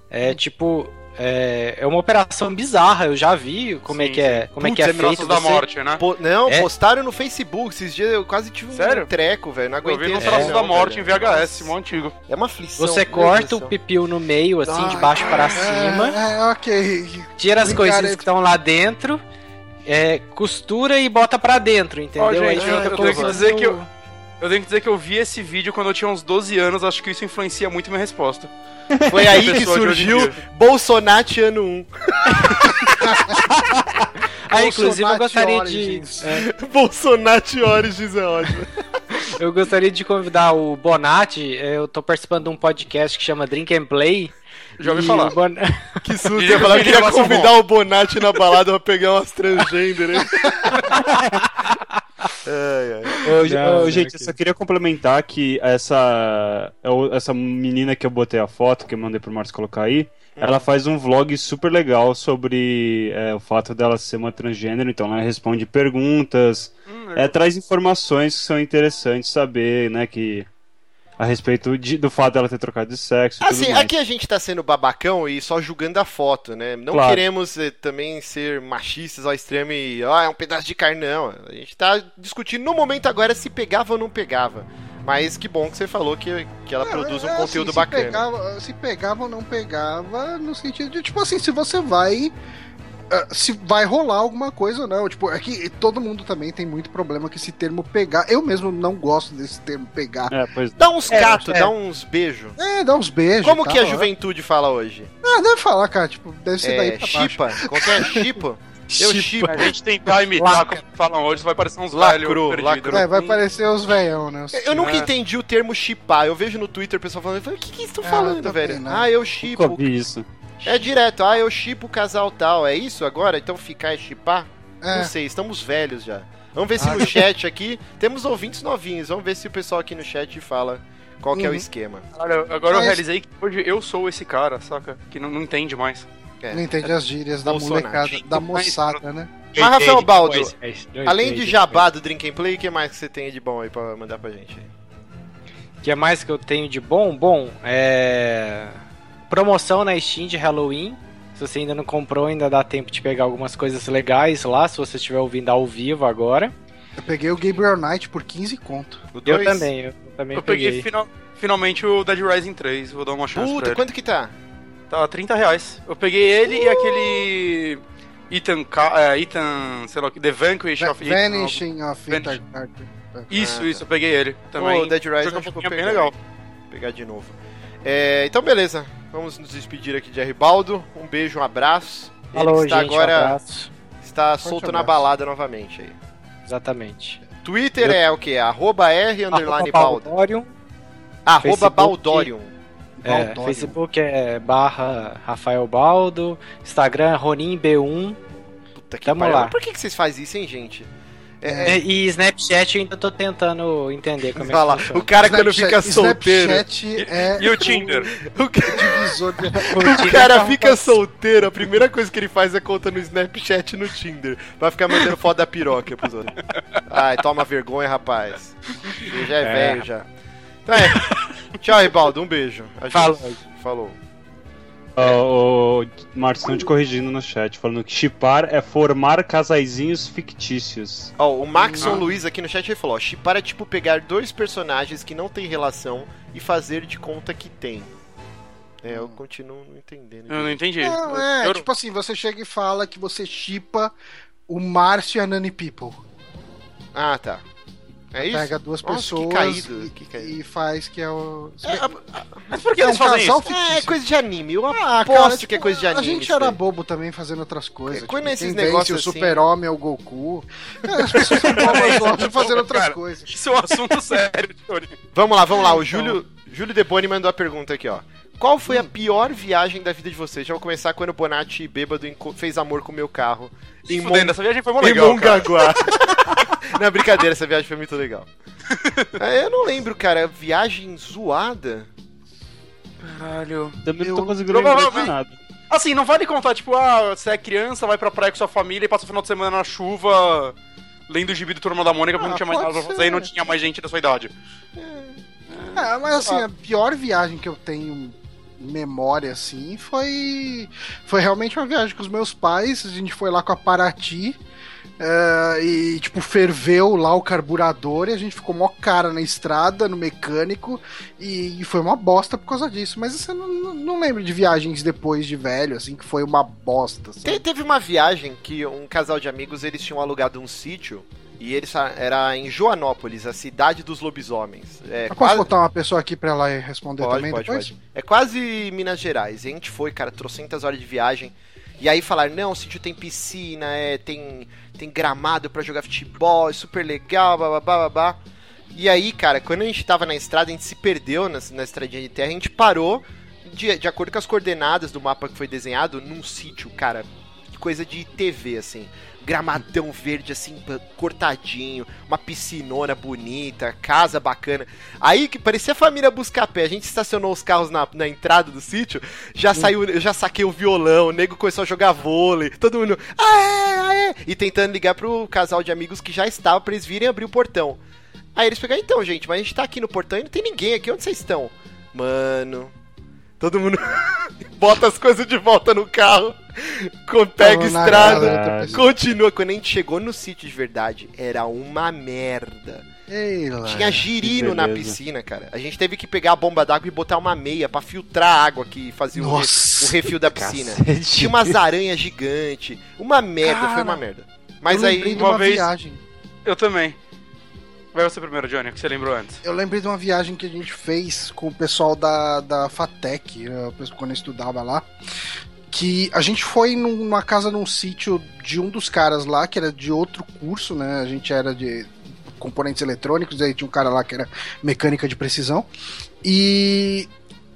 é tipo. É, é uma operação bizarra, eu já vi como é Sim, que é, como é que é feito. da você- morte, né? Po- não, É. postaram no Facebook. Esses dias eu quase tive um Sério? treco, velho. Não Eu aguentei. vi no Traços não, da Morte velho. em VHS, Nossa, mó antigo. É uma aflição. Você corta o pipiu no meio, assim, de Ai, baixo para É, cima, é, ok. tira as coisinhas é que estão lá dentro, é, costura e bota pra dentro, entendeu? Ó, gente, Aí eu- eu tenho que dizer que eu- o- Eu tenho que dizer que eu vi esse vídeo quando eu tinha uns 12 anos, acho que isso influencia muito minha resposta. Foi aí que surgiu. Bolsonaro ano 1. Ah, inclusive eu gostaria Origins. de. é, Bolsonaro Origins é ótimo. Eu gostaria de convidar o Bonatti. é, Eu tô participando de um podcast que chama Drink and Play. Já ouvi falar. Bon- Que susto. Eu que queria negócio convidar o Bonatti na balada pra pegar umas transgender, ai. Ô, Não, ô, não, gente, eu só queria complementar que essa eu- essa menina que eu botei a foto, que eu mandei pro Marcos colocar aí, ela faz um vlog super legal sobre é, o fato dela ser uma transgênero, então ela responde perguntas, Hum, é, traz informações que são interessantes saber, né, que a respeito de- do fato dela ter trocado de sexo e tudo Assim, mais. aqui a gente tá sendo babacão e só julgando a foto, né? Não Claro. queremos eh, também ser machistas ao extremo e, ah, é um pedaço de carne, não. A gente tá discutindo no momento agora se pegava ou não pegava. Mas que bom que você falou que, que ela Não, produz um é conteúdo assim, bacana. Se pegava, se pegava ou não pegava, no sentido de, tipo assim, se você vai. Ah, Se vai rolar alguma coisa ou não. Tipo, é que todo mundo também tem muito problema com esse termo pegar. Eu mesmo não gosto desse termo pegar. É, pois Dá uns É, é. dá uns beijos. É, dá uns beijos. Como e que a tal, juventude fala hoje? Ah, deve falar, cara. Tipo, deve ser daí É, pra baixo. chipa? Qualquer chipo? Eu chipo. A gente tentar imitar como falam hoje, vai parecer uns velhos lacrou. perdidos. É, vai parecer os veião, né? Os- Eu nunca É. entendi o termo chipar. Eu vejo no Twitter o pessoal falando, eu o que que eles estão Ah, falando, velho? não. Ah, eu nunca chipo. vi isso. É direto, ah, eu chipo o casal tal. É isso agora? Então ficar é chipar? É. Não sei, estamos velhos já. Vamos ver se no chat aqui. Temos ouvintes novinhos. Vamos ver se o pessoal aqui no chat fala qual que é o Uhum. esquema. Cara, agora eu realizei que hoje eu sou esse cara, saca? Que não, não entende mais. É. Não entende as gírias da Bolsonaro. molecada, da moçada, né? Mas, Rafael Baldo, Além de jabá do Drink and Play, o que mais que você tem de bom aí pra mandar pra gente? O que é mais que eu tenho de bom? Bom, é. Promoção na Steam de Halloween. Se você ainda não comprou, ainda dá tempo de pegar algumas coisas legais lá, se você estiver ouvindo ao vivo agora. Eu peguei o Gabriel Knight por 15 conto. O Eu também, eu também Eu peguei peguei. final- finalmente o Dead Rising 3, vou dar uma chance pra Puta, ele. quanto que tá? Tá 30 reais. Eu peguei ele e aquele. Ethan, é, Ethan, sei lá, The Vanquish of Ethan. Vanishing of. Ethan Carter. Isso, Ah, isso, eu peguei ele também. O Dead Rising que eu é bem peguei. legal. Vou pegar de novo. É, então, beleza. Vamos nos despedir aqui de Aribaldo. Um beijo, um abraço. Ele Falou, que está gente, um agora abraço. está solto na abraço. balada novamente aí. Exatamente. Twitter é o que? Arroba R underline Baldo. Baldorium, Arroba Facebook. Baldorium. é, Baldorium. Facebook é barra Rafael Baldo, Instagram é RoninB1 Puta que Tamo pariu. lá. Por que, que vocês fazem isso, hein, gente? É, e Snapchat eu ainda tô tentando entender como é lá, que o funciona. cara quando fica solteiro. Snapchat é E o Tinder? O divisor de... O cara fica solteiro, a primeira coisa que ele faz é conta no Snapchat e no Tinder. Pra ficar mandando foto da piroca pros outros. Ai, toma vergonha, rapaz. Você já é, É. velho já. Então é. Tchau, Ribaldo. Um beijo. A gente- Falou. Falou. Ó, O Marcos estão te corrigindo no chat, falando que chipar é formar casaizinhos fictícios. Ó, o Maxon Ah. Luiz aqui no chat ele falou: ó, chipar é tipo pegar dois personagens que não têm relação e fazer de conta que tem. É, eu continuo não entendendo. Eu não entendi. Não, é, Eu- tipo assim, você chega e fala que você chipa o Márcio e a Nani People. Ah, tá. É isso? Pega duas Nossa, pessoas que caído, e, que caído. e faz que é o. É, a- Mas por que É eles um fazem isso? fictício. é coisa de anime. Eu Ah, aposto cara, que tipo, é coisa de anime. A gente era bobo também fazendo outras coisas. É, quando tipo, esses negócios o assim- super-homem é o Goku. Cara, as pessoas são bobas de fazer outras Cara, coisas. Isso é um assunto sério, Johnny. Vamos lá, vamos lá. O Então. Júlio, Júlio De Boni mandou a pergunta aqui, ó. Qual foi a pior viagem da vida de vocês? Já vou começar quando o Bonatti bêbado fez amor com o meu carro. Em, Mon... Fudendo, essa viagem foi em legal, cara. Mongaguá. não, brincadeira, essa viagem foi muito legal. É, eu não lembro, cara. Viagem zoada? Caralho. Também não tô conseguindo lembrar de nada. Assim, não vale contar, tipo, ah, você é criança, vai pra praia com sua família e passa o final de semana na chuva lendo o gibi do Turma da Mônica porque Ah, não tinha mais nada pra fazer e não tinha mais gente da sua idade. É, mas assim, a pior viagem que eu tenho memória, assim, foi. Foi realmente uma viagem com os meus pais. A gente foi lá com a Paraty. é, e, tipo, ferveu lá o carburador e a gente ficou mó cara na estrada, no mecânico, e, e foi uma bosta por causa disso. Mas não, não, não lembro de viagens depois de velho, assim, que foi uma bosta. assim. Te- teve uma viagem que um casal de amigos eles tinham alugado um sítio e eles sa- era em Joanópolis, a cidade dos lobisomens. É, Eu posso quase- botar uma pessoa aqui pra ela responder Pode, também pode, depois? pode. É quase Minas Gerais. E a gente foi, cara, trocentas horas de viagem. E aí falaram, não, o sítio tem piscina, é, tem, tem gramado pra jogar futebol, é super legal, babá, babá. E aí, cara, quando a gente tava na estrada, a gente se perdeu na, na estradinha de terra, a gente parou, de, de acordo com as coordenadas do mapa que foi desenhado, num sítio, cara, coisa de TV, assim. Gramadão verde, assim, cortadinho, uma piscinona bonita, casa bacana. Aí que parecia a família Buscapé. A gente estacionou os carros na, na entrada do sítio, já saiu, eu já saquei o violão, o nego começou a jogar vôlei, todo mundo, aê, aê, e tentando ligar pro casal de amigos que já estava pra eles virem abrir o portão. Aí eles pegaram, então, gente, mas a gente tá aqui no portão e não tem ninguém aqui, onde vocês estão? Mano, todo mundo bota as coisas de volta no carro, com- pega estrada, continua. Quando a gente chegou no sítio de verdade, era uma merda. Ei, lá. Tinha girino na piscina, cara. A gente teve que pegar a bomba d'água e botar uma meia pra filtrar a água que fazia o, re- o refil da piscina. Cacete. Tinha umas aranhas gigantes. Uma merda, foi uma Cara, merda. Mas eu aí. lembrei de uma uma vez- viagem. Eu também. Vai você primeiro, Johnny, o que você lembrou antes. Eu lembrei de uma viagem que a gente fez com o pessoal da, da FATEC, pessoal quando eu estudava lá. Que a gente foi num- numa casa num sítio de um dos caras lá, que era de outro curso, né? A gente era de componentes eletrônicos, aí tinha um cara lá que era mecânica de precisão. E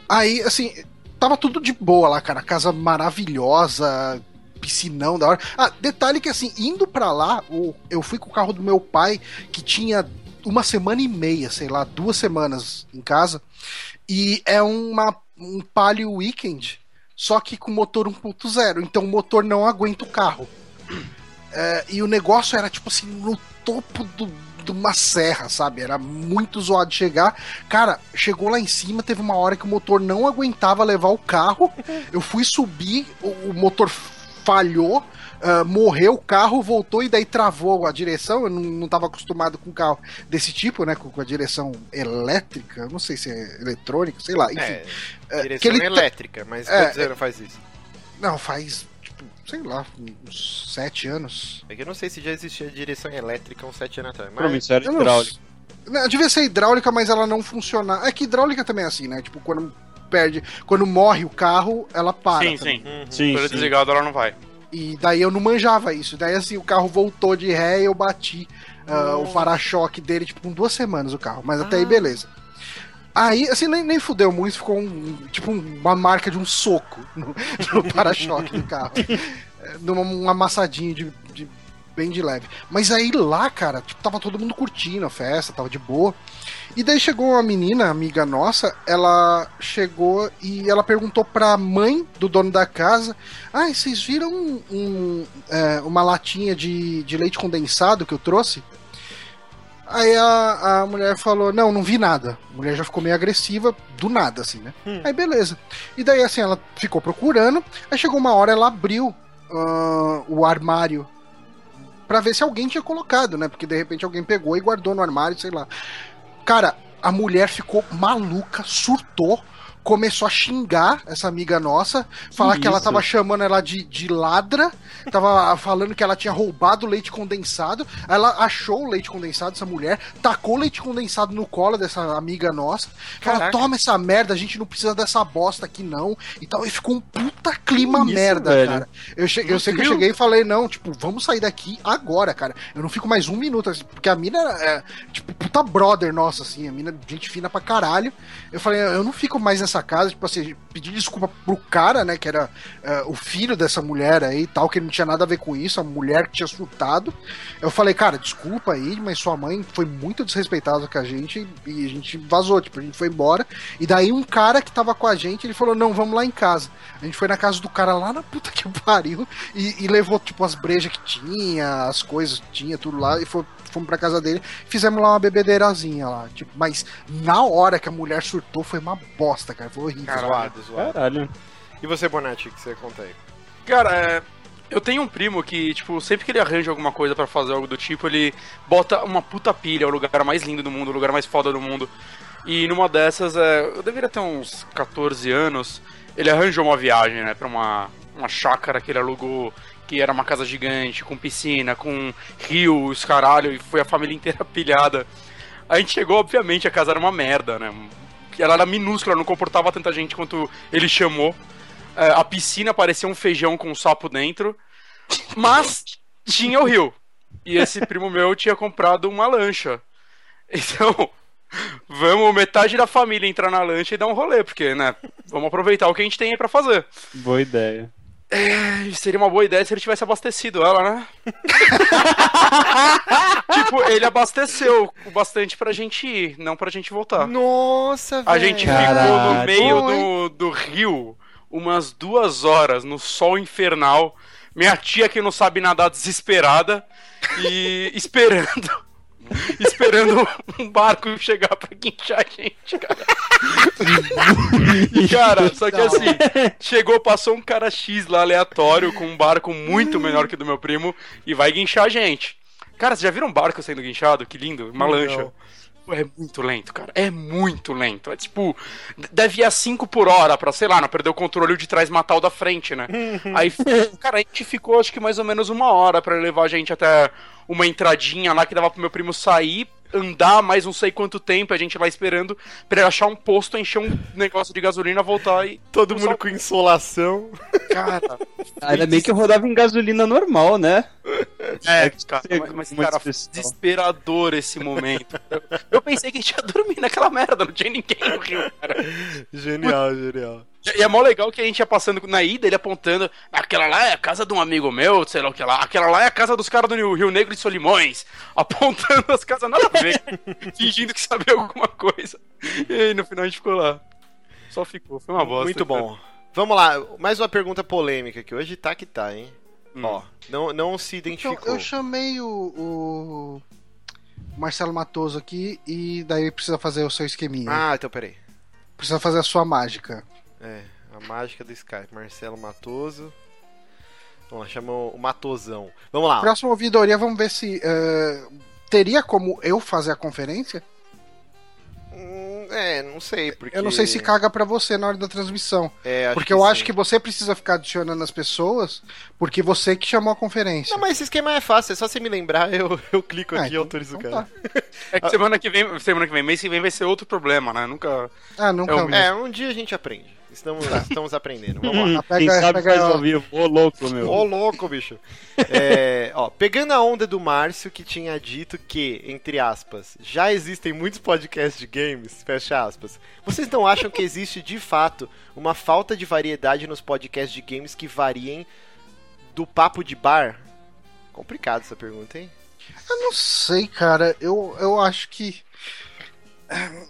aí, assim, tava tudo de boa lá, cara. Casa maravilhosa, piscinão da hora. Ah, detalhe que assim, indo pra lá, eu fui com o carro do meu pai, que tinha uma semana e meia, sei lá, duas semanas em casa. E é uma, um Palio Weekend, só que com motor 1.0. Então o motor não aguenta o carro. É, e o negócio era tipo assim, no topo do, de uma serra, sabe? Era muito zoado chegar. Cara, chegou lá em cima, teve uma hora que o motor não aguentava levar o carro. Eu fui subir, o, o motor falhou. Ah, morreu o carro, voltou e daí travou a direção. Eu não, não tava acostumado com um carro desse tipo, né? Com, com a direção elétrica, não sei se é eletrônica, sei lá. Enfim, É, É, direção que ele tá- elétrica, mas É, quantos anos faz isso? Não, faz, tipo, sei lá, uns sete anos. É que eu não sei se já existia direção elétrica uns 7 anos atrás. Mas... Não hidráulico. Não, devia ser hidráulica, mas ela não funciona. É que hidráulica também é assim, né? Tipo, quando perde, quando morre o carro, ela para. sim, também. sim. Uhum. Sim, Quando é sim. desligado, ela não vai. E daí eu não manjava isso. Daí assim, o carro voltou de ré e eu bati ah, o para-choque dele, tipo, com duas semanas o carro. Mas até aí, beleza. Aí, assim, nem, nem fudeu muito, ficou um, tipo uma marca de um soco no, no para-choque do carro. É, Numa um amassadinho de, de- bem de leve. Mas aí lá, cara, tipo, tava todo mundo curtindo a festa, tava de boa. E daí chegou uma menina, amiga nossa, ela chegou e ela perguntou pra mãe do dono da casa: Ah, vocês viram um- um, é, uma latinha de, de leite condensado que eu trouxe? Aí a, a mulher falou: Não, não vi nada. A mulher já ficou meio agressiva, do nada, assim, né? Aí beleza. E daí, assim, ela ficou procurando. Aí chegou uma hora, ela abriu ah, o armário pra ver se alguém tinha colocado, né? Porque de repente alguém pegou e guardou no armário, sei lá. Cara, a mulher ficou maluca, surtou, começou a xingar essa amiga nossa, falar que, Que ela tava chamando ela de, de ladra, tava falando que ela tinha roubado o leite condensado. Ela achou o leite condensado, essa mulher, tacou o leite condensado no colo dessa amiga nossa. Caraca. toma essa merda, a gente não precisa dessa bosta aqui não. E tal, e ficou um puta clima isso, merda, velho? cara. Eu, che- eu sei que eu cheguei e falei, não, tipo, vamos sair daqui agora, cara. Eu não fico mais um minuto, assim, porque a mina é, tipo, puta brother nossa, assim, a mina, gente fina pra caralho. Eu falei, eu não fico mais nessa casa, tipo assim, pedir desculpa pro cara, né, que era é, o filho dessa mulher aí e tal, que não tinha nada a ver com isso, a mulher que tinha surtado. Eu falei, cara, desculpa aí, mas sua mãe foi muito desrespeitada com a gente e a gente vazou, tipo, a gente foi embora. E daí um cara que tava com a gente, ele falou, não, vamos lá em casa. A gente foi na casa do cara lá na puta que pariu e, e levou, tipo, as brejas que tinha, as coisas que tinha, tudo lá, e foi, fomos pra casa dele, fizemos lá uma bebedeirazinha lá. Tipo, mas na hora que a mulher surtou foi uma bosta, cara. Foi horrível. Zoado, zoado. Caralho. E você, Bonatti, o que você conta aí? Cara, é, eu tenho um primo que, tipo, sempre que ele arranja alguma coisa pra fazer algo do tipo, ele bota uma puta pilha, o lugar mais lindo do mundo, o lugar mais foda do mundo. E numa dessas, é, eu deveria ter uns 14 anos, ele arranjou uma viagem, né, pra uma, uma chácara que ele alugou, que era uma casa gigante, com piscina, com rio, os caralho, e foi a família inteira pilhada. A gente chegou, obviamente, a casa era uma merda, né? Ela era minúscula, não comportava tanta gente quanto ele chamou. É, a piscina parecia um feijão com um sapo dentro. Mas tinha o rio. E esse primo meu tinha comprado uma lancha. Então, vamos metade da família entrar na lancha e dar um rolê, porque, né? Vamos aproveitar o que a gente tem aí pra fazer. Boa ideia. É, seria uma boa ideia se ele tivesse abastecido ela, né? tipo, ele abasteceu o bastante pra gente ir, não pra gente voltar. Nossa, velho. A gente ficou no meio do, do rio umas duas horas no sol infernal. Minha tia que não sabe nadar desesperada e esperando. Esperando um barco chegar pra guinchar a gente, cara. E, cara, só que assim, chegou, passou um cara X lá aleatório com um barco muito menor que o do meu primo e vai guinchar a gente. Cara, vocês já viram um barco sendo guinchado? Que lindo, uma Não. lancha. É muito lento, cara. É muito lento. É tipo, deve ir a 5 por hora pra, sei lá, não perder o controle de trás matar o da frente, né? Aí, cara, a gente ficou acho que mais ou menos uma hora pra levar a gente até uma entradinha lá que dava pro meu primo sair, andar mais não sei quanto tempo, a gente lá esperando pra ele achar um posto, encher um negócio de gasolina, voltar e. Todo mundo com insolação. Cara, Ainda bem que eu rodava em gasolina normal, né? É, cara, ser mas, mas, muito cara, especial. desesperador esse momento. Eu, eu pensei que a gente ia dormir naquela merda, não tinha ninguém no rio, cara. Genial, genial. E é mó legal que a gente ia passando na ida, ele apontando, aquela lá é a casa de um amigo meu, sei lá o que lá, aquela lá é a casa dos caras do Rio Negro e Solimões, apontando as casas nada a ver, fingindo que sabia alguma coisa. E aí no final a gente ficou lá. Só ficou, foi uma bosta. Muito cara. bom. Vamos lá, mais uma pergunta polêmica que hoje tá que tá, hein? Hum. Ó, não, não se Então, identificou. eu chamei o, o Marcelo Matoso aqui e daí precisa fazer o seu esqueminha. Ah, então peraí. Precisa fazer a sua mágica. É, a mágica do Skype. Marcelo Matoso. Vamos lá, chamou o Matosão. Vamos lá. Próxima ouvidoria, vamos ver se eh, teria como eu fazer a conferência. É, não sei, porque... Eu não sei se caga pra você na hora da transmissão. É, acho porque eu acho sim. que você precisa ficar adicionando as pessoas, porque você que chamou a conferência. Não, mas esse esquema é fácil, é só você me lembrar, eu, eu clico Ah, aqui e então- autorizo o então cara. tá. É que semana que vem, semana que vem, mês que vem vai ser outro problema, né? Nunca. Ah, nunca. É o É, um dia a gente aprende. Estamos, estamos aprendendo. Vamos lá. Hum, pega- Quem sabe pega faz ao vivo. Ô, louco, meu. Ô, louco, bicho. É, ó, pegando a onda do Márcio que tinha dito que, entre aspas, já existem muitos podcasts de games, fecha aspas. Vocês não acham que existe de fato uma falta de variedade nos podcasts de games que variem do papo de bar? Complicado essa pergunta, hein? Eu não sei, cara. Eu, eu acho que.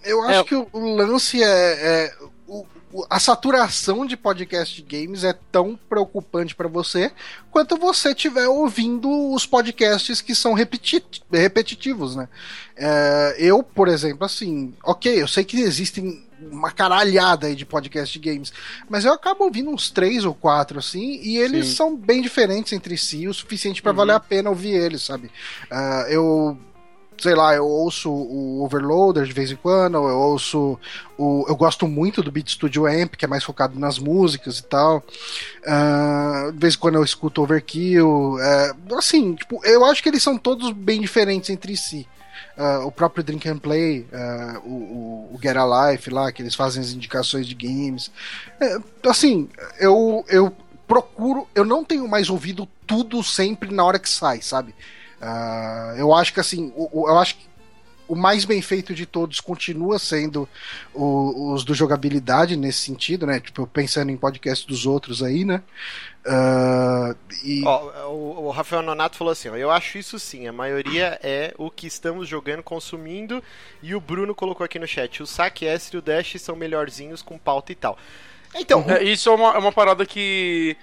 Eu acho É. que o, o lance é. é o- a saturação de podcast de games é tão preocupante pra você quanto você estiver ouvindo os podcasts que são repeti- repetitivos, né? É, eu, por exemplo, assim, ok, eu sei que existem uma caralhada aí de podcast de games, mas eu acabo ouvindo uns três ou quatro, assim, e eles Sim. são bem diferentes entre si, o suficiente pra Uhum. valer a pena ouvir eles, sabe? Ah, eu sei lá, eu ouço o Overloader de vez em quando, eu ouço o. Eu gosto muito do Beat Studio Amp, que é mais focado nas músicas e tal. Uh, de vez em quando eu escuto Overkill. Uh, assim, tipo, eu acho que eles são todos bem diferentes entre si. Uh, o próprio Drink and Play, uh, o, o, Get a Life lá, que eles fazem as indicações de games. É, assim, eu, eu procuro. Eu não tenho mais ouvido tudo sempre na hora que sai, sabe? Uh, eu acho que assim, o, o, eu acho que o mais bem feito de todos continua sendo o, os do jogabilidade nesse sentido, né? Tipo, pensando em podcast dos outros aí, né? Uh, e... Ó, o, o, Rafael Nonato falou assim: ó, eu acho isso sim, a maioria é o que estamos jogando, consumindo, e o Bruno colocou aqui no chat: o Saque S e o Dash são melhorzinhos com pauta e tal. Então. É, isso é uma, é uma parada que.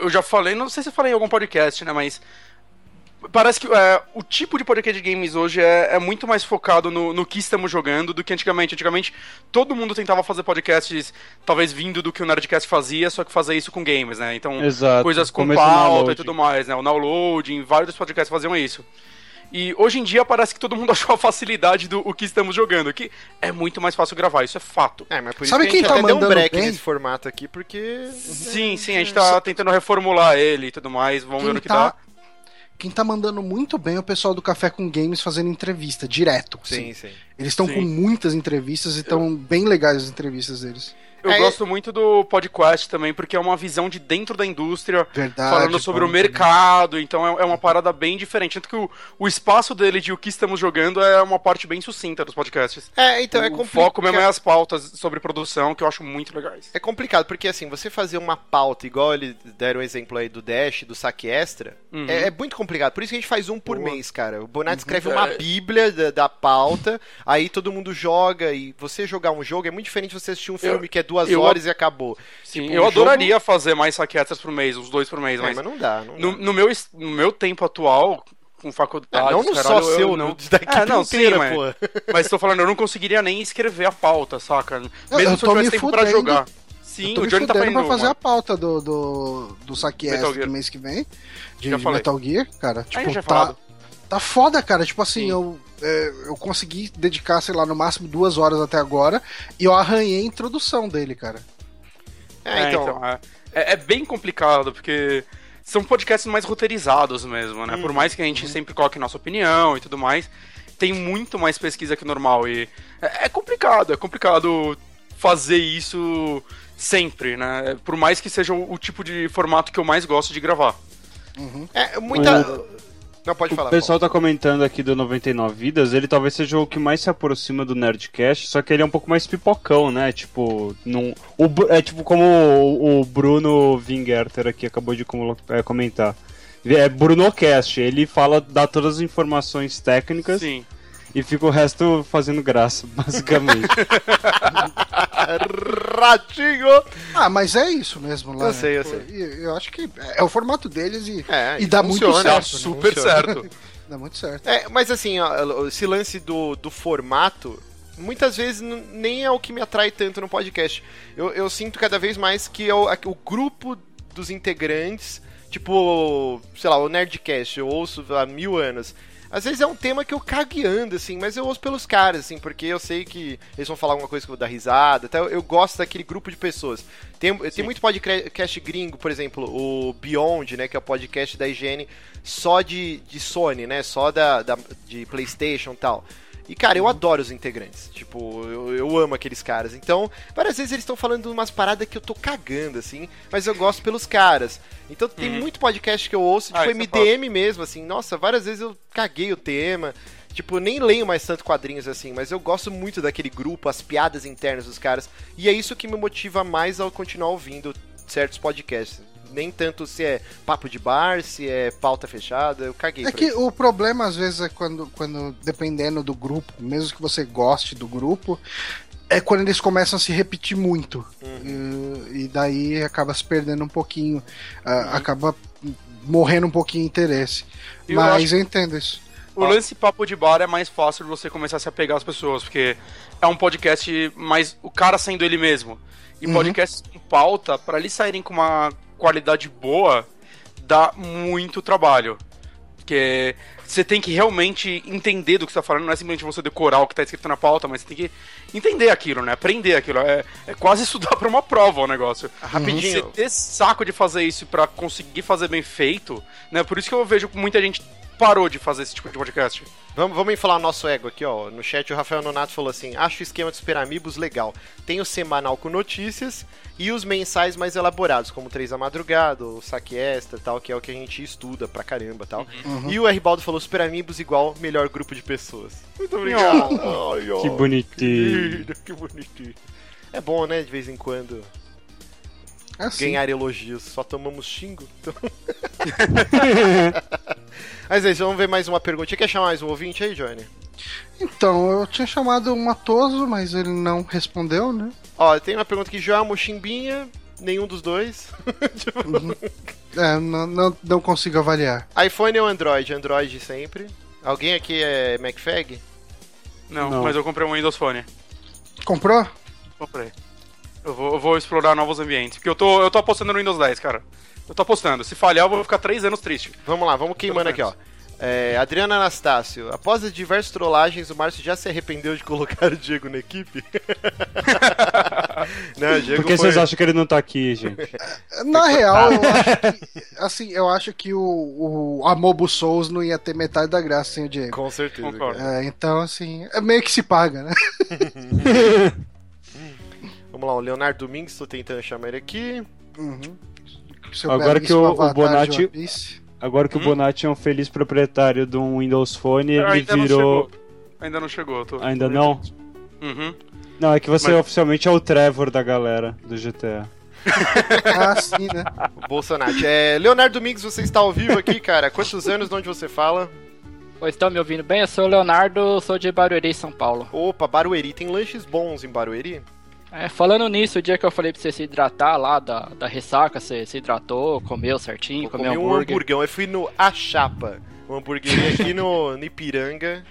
Eu já falei, não sei se eu falei em algum podcast, né? Mas parece que é, o tipo de podcast de games hoje é, é muito mais focado no, no, que estamos jogando do que antigamente. Antigamente, todo mundo tentava fazer podcasts, talvez vindo do que o Nerdcast fazia, só que fazer isso com games, né? Então, Exato. coisas com pauta e tudo mais, né? O downloading, vários podcasts faziam isso. E hoje em dia parece que todo mundo achou a facilidade do o que estamos jogando, que é muito mais fácil gravar, isso é fato. É, mas por isso Sabe que quem a gente tá até deu um break bem? nesse formato aqui, porque... Sim, sim, a gente tá tentando reformular ele e tudo mais, vamos quem ver no que tá... dá quem tá mandando muito bem é o pessoal do Café com Games fazendo entrevista, direto. Sim, sim. Eles estão com muitas entrevistas e estão bem legais as entrevistas deles. Eu é, gosto muito do podcast também, porque é uma visão de dentro da indústria, verdade, falando sobre o mercado, então é, é, uma parada bem diferente. Tanto que o, o espaço dele de o que estamos jogando é uma parte bem sucinta dos podcasts. É, então o, é complicado. O foco mesmo é as pautas sobre produção, que eu acho muito legais. É complicado, porque assim, você fazer uma pauta, igual eles deram o exemplo aí do Dash, do saque extra, uhum. é, é, muito complicado. Por isso que a gente faz um por Boa. mês, cara. O Bonatti uhum. escreve uma é. bíblia da, da, pauta, aí todo mundo joga, e você jogar um jogo é muito diferente de você assistir um filme eu, que é duas eu, horas e acabou. Sim, tipo, eu adoraria jogo... fazer mais saquetas por mês, uns dois por mês, é, mas, mas não dá. Não no, dá. no, meu, no meu tempo atual, com faculdade. Ah, não no caralho, só seu, não. Da é, não, inteira, sim, mas, mas tô falando, eu não conseguiria nem escrever a pauta, saca? Mesmo se eu tivesse tempo pra jogar. Sim, o Johnny tá fazendo pra fazer uma. a pauta do, do, do saque do mês que vem. De, de Metal Gear, cara. Tipo, tá, falado. Tá foda, cara. Tipo assim, eu, é, eu consegui dedicar, sei lá, no máximo duas horas até agora. E eu arranhei a introdução dele, cara. É, então. então é, é, é, bem complicado, porque são podcasts mais roteirizados mesmo, né? Hum, Por mais que a gente hum. sempre coloque nossa opinião e tudo mais, tem muito mais pesquisa que o normal. E é, é complicado, é complicado fazer isso sempre, né? Por mais que seja o, o tipo de formato que eu mais gosto de gravar. Uhum. É, muita. Não, pode falar. O pessoal Paulo. tá comentando aqui do 99 Vidas, ele talvez seja o que mais se aproxima do Nerdcast, só que ele é um pouco mais pipocão, né? Tipo, num, o, é tipo como o, o Bruno Vingerter aqui acabou de é, comentar. É Bruno Cast, ele fala, dá todas as informações técnicas. Sim e fica o resto fazendo graça, basicamente. Ratinho! Ah, mas é isso mesmo lá. Eu sei, eu sei. Eu acho que é o formato deles e, é, e dá funciona, muito certo. Né? Super certo. dá muito certo. É, mas assim, ó, esse lance do, do formato, muitas vezes nem é o que me atrai tanto no podcast. Eu, eu sinto cada vez mais que é o, o grupo dos integrantes, tipo, sei lá, o Nerdcast, eu ouço há mil anos às vezes é um tema que eu cagueando, assim, mas eu ouço pelos caras, assim, porque eu sei que eles vão falar alguma coisa que eu vou dar risada. Até eu gosto daquele grupo de pessoas. Tem, tem muito podcast gringo, por exemplo, o Beyond, né, que é o podcast da IGN só de, de Sony, né, só da, da de PlayStation e tal. E, cara, eu adoro os integrantes. Tipo, eu, eu amo aqueles caras. Então, várias vezes eles estão falando umas paradas que eu tô cagando, assim, mas eu gosto pelos caras. Então, tem uhum. muito podcast que eu ouço, tipo, ah, MDM é mesmo, assim. Nossa, várias vezes eu caguei o tema. Tipo, nem leio mais tanto quadrinhos assim, mas eu gosto muito daquele grupo, as piadas internas dos caras. E é isso que me motiva mais ao continuar ouvindo certos podcasts nem tanto se é papo de bar, se é pauta fechada, eu caguei. É que isso. o problema às vezes é quando, quando, dependendo do grupo, mesmo que você goste do grupo, é quando eles começam a se repetir muito. Uhum. E, e, daí acaba se perdendo um pouquinho, uh, uhum. acaba morrendo um pouquinho o interesse. Eu Mas acho... eu entendo isso. O lance papo de bar é mais fácil de você começar a se apegar às pessoas, porque é um podcast mais o cara sendo ele mesmo. E uhum. podcasts com pauta, para eles saírem com uma qualidade boa, dá muito trabalho. Que é, você tem que realmente entender do que você tá falando, não é simplesmente você decorar o que tá escrito na pauta, mas você tem que entender aquilo, né? Aprender aquilo. É, é quase estudar pra uma prova o negócio. Rapidinho. Você ter saco de fazer isso pra conseguir fazer bem feito, né? Por isso que eu vejo muita gente parou de fazer esse tipo de podcast. Vamos, vamos falar nosso ego aqui, ó. No chat o Rafael Nonato falou assim: acho o esquema de Super Amigos legal. Tem o semanal com notícias e os mensais mais elaborados, como Três da Madrugada, o Saque Extra e tal, que é o que a gente estuda pra caramba tal. E o R. Baldo falou: Super Amigos igual melhor grupo de pessoas. Muito obrigado. Ai, ó, Que bonitinho. lindo, que bonitinho. É bom, né, de vez em quando, assim. ganhar elogios. Só tomamos xingo. Então... Mas é isso, vamos ver mais uma perguntinha. Quer chamar mais um ouvinte aí, Johnny? Então, eu tinha chamado o Matoso, mas ele não respondeu, né? Ó, tem uma pergunta aqui, João Mochimbinha, nenhum dos dois. Tipo, É, não, não, não consigo avaliar. iPhone ou Android? Android sempre. Alguém aqui é MacFag? Não, Não. mas eu comprei um Windows Phone. Comprou? Comprei. Eu vou, eu vou explorar novos ambientes. Porque eu tô, eu tô apostando no Windows 10, cara. Eu tô apostando. Se falhar, eu vou ficar três anos triste. Vamos lá, vamos queimando aqui, ó. É, Adriana Anastácio, após as diversas trollagens, o Márcio já se arrependeu de colocar o Diego na equipe? Não, o Diego Por que foi... vocês acham que ele não tá aqui, gente? Na real, eu acho que, assim, eu acho que o, o Amobo Souls não ia ter metade da graça sem o Diego. Com certeza. É, então, assim, é meio que se paga, né? Vamos lá, o Leonardo Domingues, tô tentando chamar ele aqui. Uhum. Seu Agora que o- o Bonatti-. Agora que o Hum? Bonatti é um feliz proprietário de um Windows Phone, ele ainda não virou. chegou. Ainda não chegou. eu Tô... Ainda não? Uhum. Não, é que você Mas- oficialmente é o Trevor da galera do GTA. Ah, sim, né? O Bolsonaro. É, Leonardo Domingues, você está ao vivo aqui, cara. Quantos anos, de onde você fala? Oi, estão me ouvindo bem? Eu sou o Leonardo, sou de Barueri, São Paulo. Opa, Barueri. Tem lanches bons em Barueri? É, falando nisso, o dia que eu falei pra você se hidratar lá da, da ressaca, você se hidratou, comeu certinho, Eu comeu comi um hambúrguer. hamburgão. Eu fui no A Chapa, uma hamburgueria aqui no, no Ipiranga.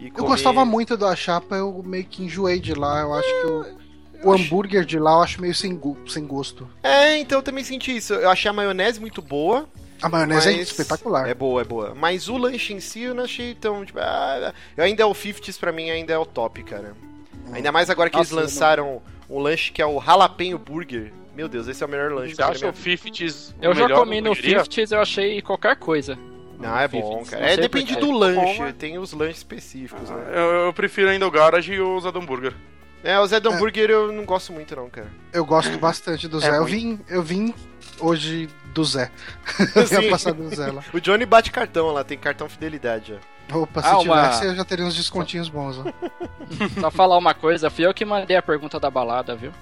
E Eu comi- gostava muito da chapa, eu meio que enjoei de lá. Eu acho que o, o hambúrguer de lá eu acho meio sem, sem gosto. É, então eu também senti isso. Eu achei a maionese muito boa. A maionese é espetacular. É boa, é boa. Mas o lanche em si eu não achei tão. Tipo, ah, eu ainda é o 50s pra mim, ainda é o top, cara. Ainda mais agora que Nossa, eles lançaram um lanche que é o Jalapeno Burger. Meu Deus, esse é o melhor lanche Você que eu já acha o comi. 50s Eu já comi no hamburgueria? 50s, eu achei qualquer coisa. Não, é bom, 50s, cara. É, depende do lanche. Bom, né? Tem os lanches específicos, né? Eu, eu prefiro ainda o Garage e o Zé Hambúrguer. É, o Zé do Hambúrguer eu não gosto muito, não, cara. Eu gosto bastante do Zé. eu, vim, eu vim hoje do Zé. Eu passado do Zé lá. O Johnny bate cartão lá, tem cartão fidelidade, ó. Opa, se Ah, uma- tivesse, eu já teria uns descontinhos bons. Ó. Só falar uma coisa, fui eu que mandei a pergunta da balada, viu?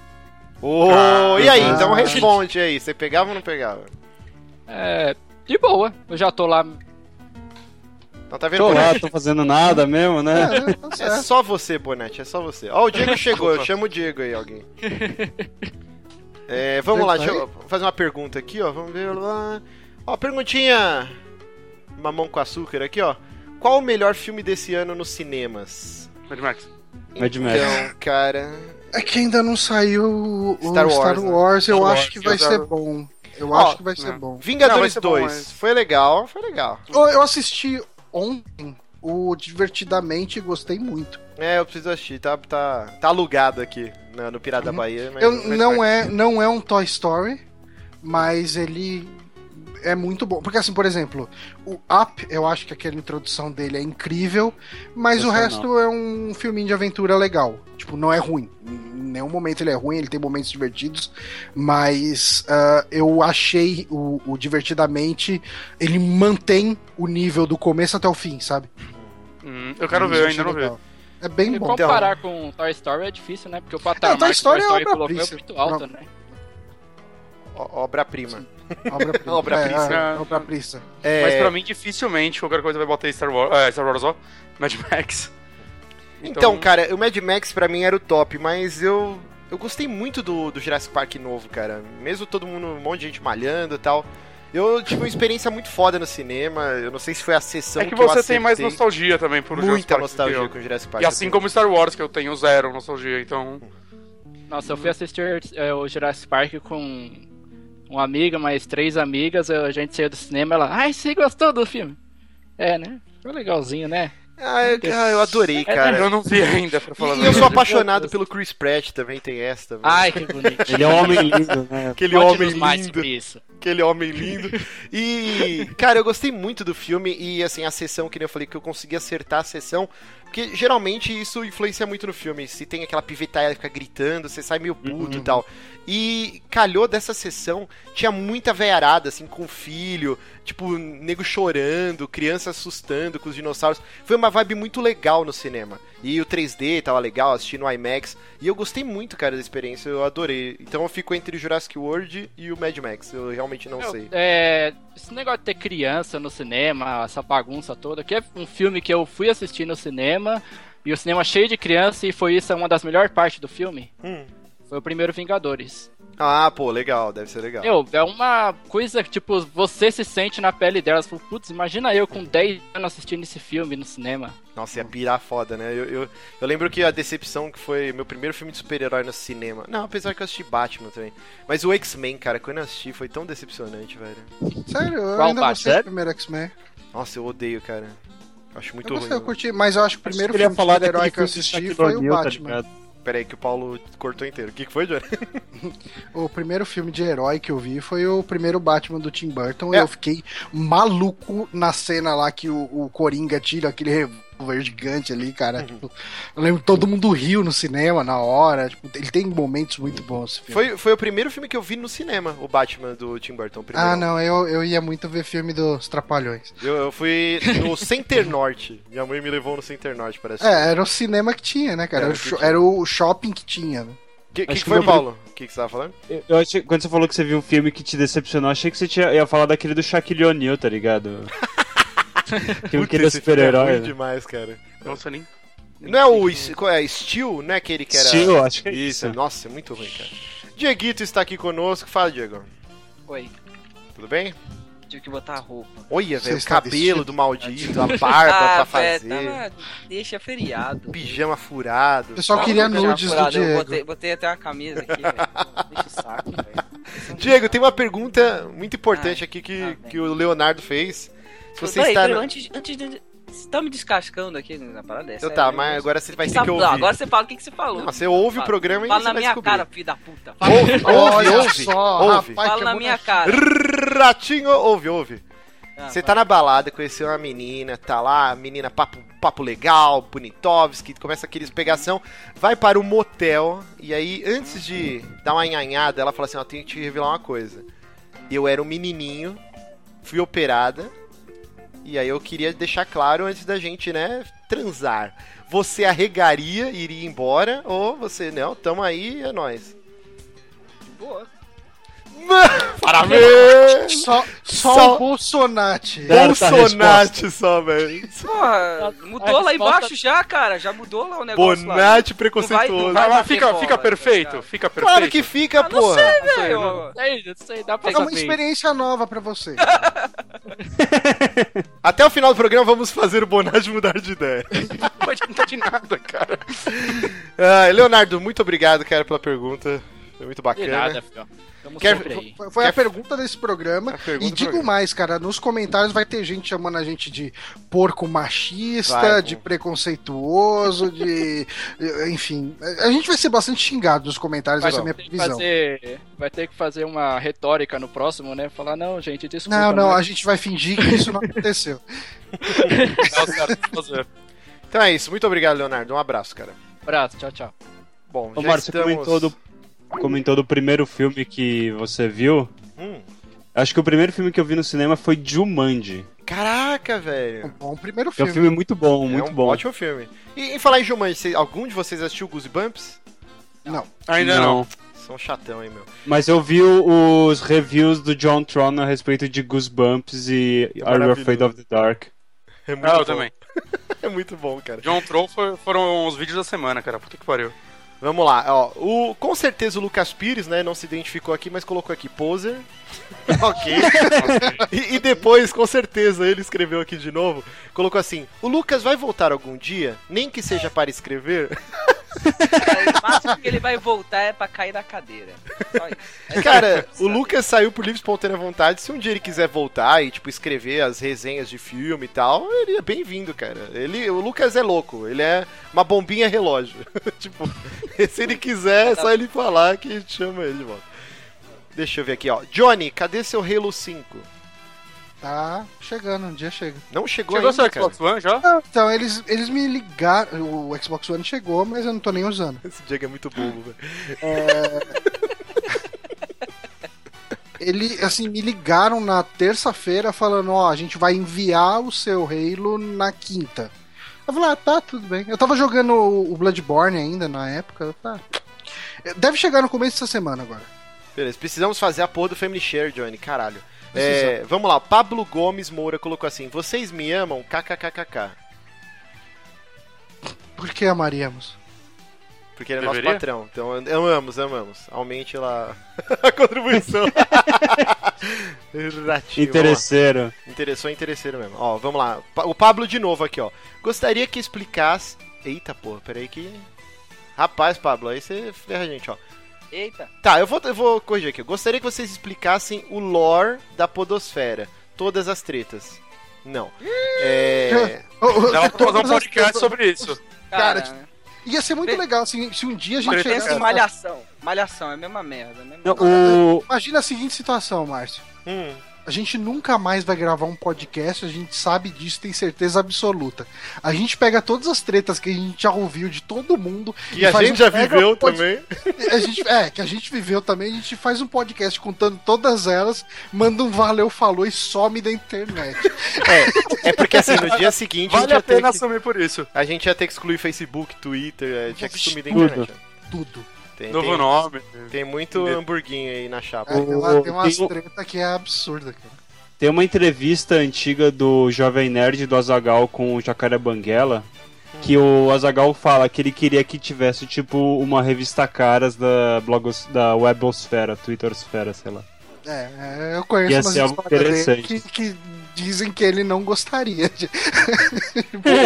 Ô, Ah, e aí? ah. Então responde aí. Você pegava ou não pegava? É. De boa, eu já tô lá. Não tá vendo? Tô lá, Bonete? tô fazendo nada mesmo, né? É? Tá É só você, Bonete, é só você. Ó, o Diego chegou, eu chamo o Diego aí, alguém. É, vamos lá, deixa eu fazer uma pergunta aqui, ó. Vamos ver lá. Ó, perguntinha. Mamão com açúcar aqui, ó. Qual o melhor filme desse ano nos cinemas? Mad Max. Mad Max. Então, cara. É que ainda não saiu o Star Star Wars, Wars. né? eu Star acho Wars, que vai ser bom. Eu Ó, acho que vai ser né. bom. Não, Vingadores vai ser bom, 2. mas- Foi legal, foi legal. Eu, eu assisti ontem o Divertidamente e gostei muito. É, eu preciso assistir, tá, tá, tá alugado aqui na- no Pirata da Bahia. Mas Eu, não, é, não é um Toy Story, mas ele é muito bom. Porque assim, por exemplo, o Up, eu acho que aquela introdução dele é incrível, mas o resto é um filminho de aventura legal. Tipo, não é ruim. Em nenhum momento ele é ruim, ele tem momentos divertidos, mas ah, eu achei o, o Divertidamente, ele mantém o nível do começo até o fim, sabe? Hum, eu quero ver, eu ainda não vi. É bem E bom. comparar com Toy Story é difícil, né? Porque o patamar Toy que Story o é Toy Story obra-prima. colocou é muito alto, né? Ó- Obra-prima. Obra-prima. Obra-prima. É, é, obra-prima. É, Mas pra mim, dificilmente qualquer coisa vai bater Star Wars, é, Star Wars ó, Mad Max. Então, cara, o Mad Max pra mim era o top, mas eu eu gostei muito do, do Jurassic Park novo, cara. Mesmo todo mundo, um monte de gente malhando e tal. Eu tive uma experiência muito foda no cinema. Eu não sei se foi a sessão É que que eu você tem mais nostalgia também por Jurassic Muita Park do que nostalgia com o Jurassic Park. E assim como Star Wars, que eu tenho zero nostalgia, então. Nossa, eu fui assistir é, o Jurassic Park com uma amiga, mais três amigas, a gente saiu do cinema ela, ai, você gostou do filme? É, né? Foi legalzinho, né? Ah, eu, ah, eu adorei, cara. Eu não vi ainda, pra falar E eu sou apaixonado pelo Chris Pratt também, tem essa também. Ai, que bonito. Ele é um homem lindo, né? Aquele Conte-nos homem mais lindo. sobre isso. Aquele homem lindo. E, cara, eu gostei muito do filme e, assim, a sessão, que nem eu falei, que eu consegui acertar a sessão. Porque geralmente isso influencia muito no filme. Se tem aquela pivetada que fica gritando, você sai meio puto e tal. E calhou dessa sessão, tinha muita veiarada, assim, com o filho, tipo, nego chorando, criança assustando com os dinossauros. Foi uma vibe muito legal no cinema. E o 3D tava legal, assistindo no IMAX. E eu gostei muito, cara, da experiência, eu adorei. Então eu fico entre Jurassic World e o Mad Max. Eu realmente não Eu- sei. é, esse negócio de ter criança no cinema, essa bagunça toda, que é um filme que eu fui assistir no cinema, e o cinema cheio de criança, e foi isso uma das melhores partes do filme. Hum. Foi o primeiro Vingadores. Ah, pô, legal, deve ser legal. Meu, é uma coisa que, tipo, você se sente na pele delas. Fala, Putz, imagina eu com 10 anos assistindo esse filme no cinema. Nossa, ia pirar foda, né? Eu, eu, eu lembro que a decepção que foi meu primeiro filme de super-herói no cinema. Não, apesar que eu assisti Batman também. Mas o X-Men, cara, quando eu assisti foi tão decepcionante, velho. Sério, eu Qual ainda do Sério? primeiro X-Men. Nossa, eu odeio, cara. Acho muito Eu gostei, ruim. eu curti, mas eu acho que o primeiro Acho que eu filme de herói daquele que eu assisti foi o O'Neal, tá Batman. ligado? Pera aí que o Paulo cortou inteiro. O que, que foi, Johnny? O primeiro filme de herói que eu vi foi o primeiro Batman do Tim Burton. É. E eu fiquei maluco na cena lá que o, o Coringa tira aquele revólver gigante ali, cara. Tipo, eu lembro que todo mundo riu no cinema na hora. Tipo, ele tem momentos muito bons. esse filme. Foi, foi o primeiro filme que eu vi no cinema, o Batman do Tim Burton. primeiro. Ah, não, eu, eu ia muito ver filme dos Trapalhões. Eu, eu fui no Center Norte. Minha mãe me levou no Center Norte para assistir. É, era o cinema que tinha, né, cara? Era Era, o era o shopping que tinha. Né? Que, que, que que foi, Paulo? O que, que você tava falando? Eu, eu achei, quando você falou que você viu um filme que te decepcionou, achei que você tinha, ia falar daquele do Shaquille O'Neal, tá ligado? filme que ele é super-herói. ruim né? demais, cara. Nossa, nem. Não é o S- qual é, Steel? Não é aquele que era. Steel, acho que é isso. isso. Nossa, é muito ruim, cara. Dieguito está aqui conosco. Fala, Diego. Oi, Tudo bem? tive que botar a roupa. Olha, velho, o cabelo vestido? do maldito, a barba pra velho, fazer, tava- Deixa feriado. pijama furado. Eu só Não, queria nudes do furado, Eu Diego. botei, botei até uma camisa aqui, velho. Deixa o saco, velho. Diego, tem uma pergunta muito importante Ai, aqui que, tá que o Leonardo fez. Você Peraí, está. peraí, na- antes, antes de. Você tá me descascando aqui na parada dessa? Eu tá, mas agora você vai ter que Não, ouvir. agora você fala o que, que você falou. Não, você ouve o Fala- programa e Fala você na vai minha descobrir. cara, filho da puta. Fala, Ouve, ouve, Olha ouve. só, ouve. rapaz, fala que na minha cara. Ratinho, ouve, ouve. Ah, Você tá na balada, conheceu uma menina, tá lá, menina papo, papo legal, Bonitovski, começa aqueles pegação, vai para o motel, e aí, antes de dar uma enhanhada, ela fala assim, ó, tenho que te revelar uma coisa. Eu era um menininho, fui operada, e aí eu queria deixar claro antes da gente, né, transar. Você arregaria, iria embora, ou você, não, tamo aí, é nóis. Boa. Parabéns! Só, só, Só- o Bolsonate. Bolsonate só, velho. Mudou a lá resposta- embaixo já, cara. Já mudou lá o negócio lá. Bonate Não preconceituoso. vai- Vai fica, bola, fica tá perfeito, fica perfeito. Claro que fica, Ah, não porra. sei, sei, velho. não- É isso, sei, dá pra É uma experiência nova pra você. Até o final do programa vamos fazer o Bonatti mudar de ideia. Não adianta de nada, cara. Ah, Leonardo, muito obrigado, cara, pela pergunta. Foi muito De bacana. nada, Quer-. Foi, foi Quer- a pergunta desse programa. A pergunta e digo programa. mais, cara, nos comentários vai ter gente chamando a gente de porco machista, Vai, de pô. preconceituoso, de. Enfim, a gente vai ser bastante xingado nos comentários, Vai essa é a minha previsão. fazer, vai ter que fazer uma retórica no próximo, né? Falar, não, gente, desculpa. Não, não, mas- a gente vai fingir que isso não aconteceu. É certo fazer. Então é isso. Muito obrigado, Leonardo. Um abraço, cara. Abraço, tchau, tchau. Bom, Ô, já você estamos... comentou do, comentou do primeiro filme que você viu. Hum, Acho que o primeiro filme que eu vi no cinema foi Jumanji. Caraca, Um velho. bom primeiro Que é um filme. filme muito bom, é muito um bom. ótimo filme. E em falar em Jumanji, algum de vocês assistiu Goosebumps? Não. Ainda não. São chatão, hein, meu. Mas eu vi os reviews do John Tron a respeito de Goosebumps e Are You. Afraid of the Dark. É muito Ah, bom. eu também. É muito bom, cara. John foi- foram os vídeos da semana, cara. Puta que pariu. Vamos lá, ó. O, com certeza o Lucas Pires, né? Não se identificou aqui, mas colocou aqui poser. ok. e, e depois, com certeza, ele escreveu aqui de novo. Colocou assim: O Lucas vai voltar algum dia, nem que seja para escrever. O máximo que ele vai voltar é pra cair da cadeira. Só isso. É Cara, isso, o? Lucas saiu por livre espontânea vontade. Se um dia ele quiser voltar e, tipo, escrever as resenhas de filme e tal, ele é bem-vindo, cara. Ele, o Lucas é louco, ele é uma bombinha relógio. tipo, se ele quiser, é só ele falar que a gente chama ele de volta. Deixa eu ver aqui, ó. Johnny, cadê seu Halo 5? Tá chegando, um dia chega. Não chegou, Chegou ainda, seu cara. Xbox One já? Não, então, eles, eles me ligaram. O Xbox One chegou, mas eu não tô nem usando. Esse Diego é muito bobo, velho. Ele, assim, me ligaram na terça-feira falando: Ó, a gente vai enviar o seu Halo na quinta. Eu falei: Ah, tá, tudo bem. Eu tava jogando o Bloodborne ainda na época. Tá. Deve chegar no começo dessa semana agora. Beleza, precisamos fazer a porra do Family Share, Johnny, caralho. É, vamos lá, Pablo Gomes Moura colocou assim: Vocês me amam? KKKKK. Por que amaríamos? Porque ele é Deveria? nosso patrão. Então amamos, amamos. Aumente lá a contribuição. Lá. Interesseiro. Interessou, interesseiro mesmo. Ó, vamos lá. O Pablo de novo aqui, ó. Gostaria que explicasse. Eita porra, peraí que. Rapaz, Pablo, aí você ferra a gente, ó. Eita. Tá, eu vou, eu vou corrigir aqui. Eu gostaria que vocês explicassem o lore da Podosfera. Todas as tretas. Não. É. Dá pra fazer um podcast sobre isso. Cara, Cara, Ia ser muito legal assim, se um dia a gente pensa em malhação. Malhação é a mesma merda, né? Não, o... Imagina a seguinte situação, Márcio. Hum. A gente nunca mais vai gravar um podcast, a gente sabe disso, tem certeza absoluta. A gente pega todas as tretas que a gente já ouviu de todo mundo. Que e a faz gente um já viveu pod- também. A gente, é, que a gente viveu também, a gente faz um podcast contando todas elas, manda um valeu, falou e some da internet. É porque assim, no dia seguinte a gente Vale ia a ter pena que, assumir por isso. a gente ia ter que excluir Facebook, Twitter, é, tinha que sumir da Tudo. internet. ó. Tudo. Tem, Novo tem, nome. tem muito hamburguinho aí na chapa. É, tem, uma- tem umas tem treta que é absurda, cara. Tem uma entrevista antiga do Jovem Nerd do Azagal com o Jacaré Banguela. Que o Azagal fala que ele queria que tivesse, tipo, uma revista caras da, blogos, da Webosfera, Twittersfera, sei lá. É, é, eu conheço Ia umas ser algo interessante. que, que dizem que ele não gostaria de.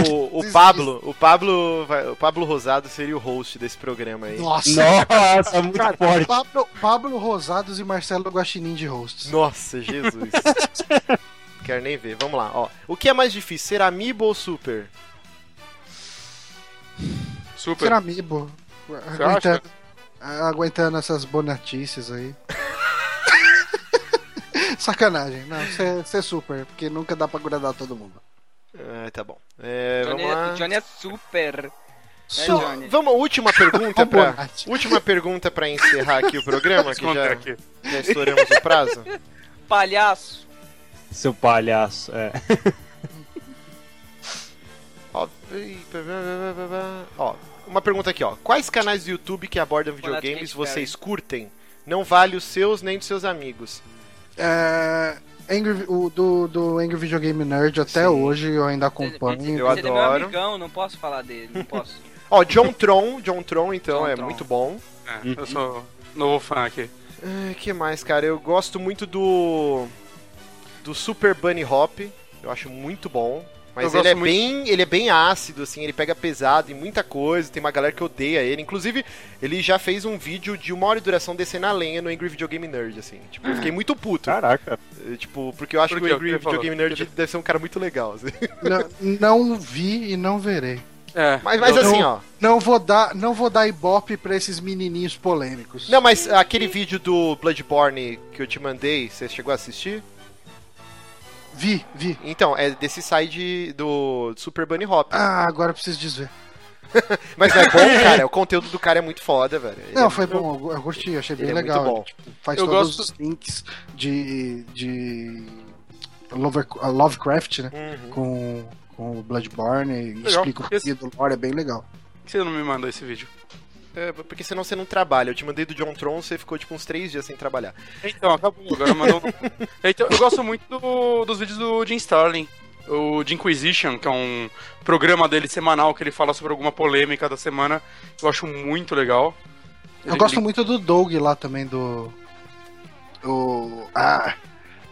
O, o Pablo, o Pablo, o Pablo Rosado seria o host desse programa aí. Nossa, Nossa, muito forte. Pablo, Pablo Rosados e Marcelo Guaxinim de hosts. Nossa, Jesus. Quero nem ver. Vamos lá, ó. O que é mais difícil, ser amiibo ou super? Super. Ser amiibo. Aguentando, aguentando essas bonatices aí. Sacanagem. Não, ser, ser super, porque nunca dá pra agradar todo mundo. Ah, tá bom. É, Johnny, vamos lá. o Johnny é super. Só- Johnny? vamos, última pergunta pra, última pergunta pra encerrar aqui o programa, que já, aqui. já estouramos o prazo. Palhaço. Seu palhaço, é. Ó, ó, uma pergunta aqui, ó. Quais canais do YouTube que abordam videogames vocês curtem? Não vale os seus nem dos seus amigos. É, Angry, o do, do Angry Video Game Nerd até Sim. hoje eu ainda acompanho. Eu Ele é meu adoro. amigão, não posso falar dele, não posso. Ó, John Tron, John Tron, então, John é Tron. muito bom. É, eu sou novo fã aqui. O que mais, cara? Eu gosto muito do. Do Super Bunny Hop. Eu acho muito bom. Mas ele é, muito- bem, ele é bem ácido, assim, ele pega pesado em muita coisa, tem uma galera que odeia ele. Inclusive, ele já fez um vídeo de uma hora de duração descendo a lenha no Angry Video Game Nerd, assim. Tipo, eu fiquei muito puto. Caraca. Eh, Tipo, porque eu acho Por que o Angry Video? Game Nerd deve ser um cara muito legal, assim. Não, não vi e não verei. É, Mas, mas assim, ó. Não vou dar, não vou dar ibope pra esses menininhos polêmicos. Não, mas aquele vídeo do Bloodborne que eu te mandei, você chegou a assistir? Vi, vi. Então, é desse side do Super Bunny Hop. Ah, agora eu preciso desver. Mas é bom, cara. O conteúdo do cara é muito foda, velho. Ele Não, é foi muito- bom, eu gostei, achei bem Ele é muito legal. bom. Ele, tipo, faz Eu todos gosto- os links de. de. Lover- Lovecraft, né? Uhum. Com, com o Bloodborne e Legal. explica o que do lore, é bem legal. Por que você não me mandou esse vídeo? É, porque senão você não trabalha. Eu te mandei do John Tron, você ficou tipo uns três dias sem trabalhar. Então, acabou. Agora mandou. um- então, eu gosto muito do- dos vídeos do Jim Starlin. O de Inquisition, que é um programa dele semanal que ele fala sobre alguma polêmica da semana. Eu acho muito legal. Eu Ele- gosto ele- muito do Doug lá também, do. O. Ah!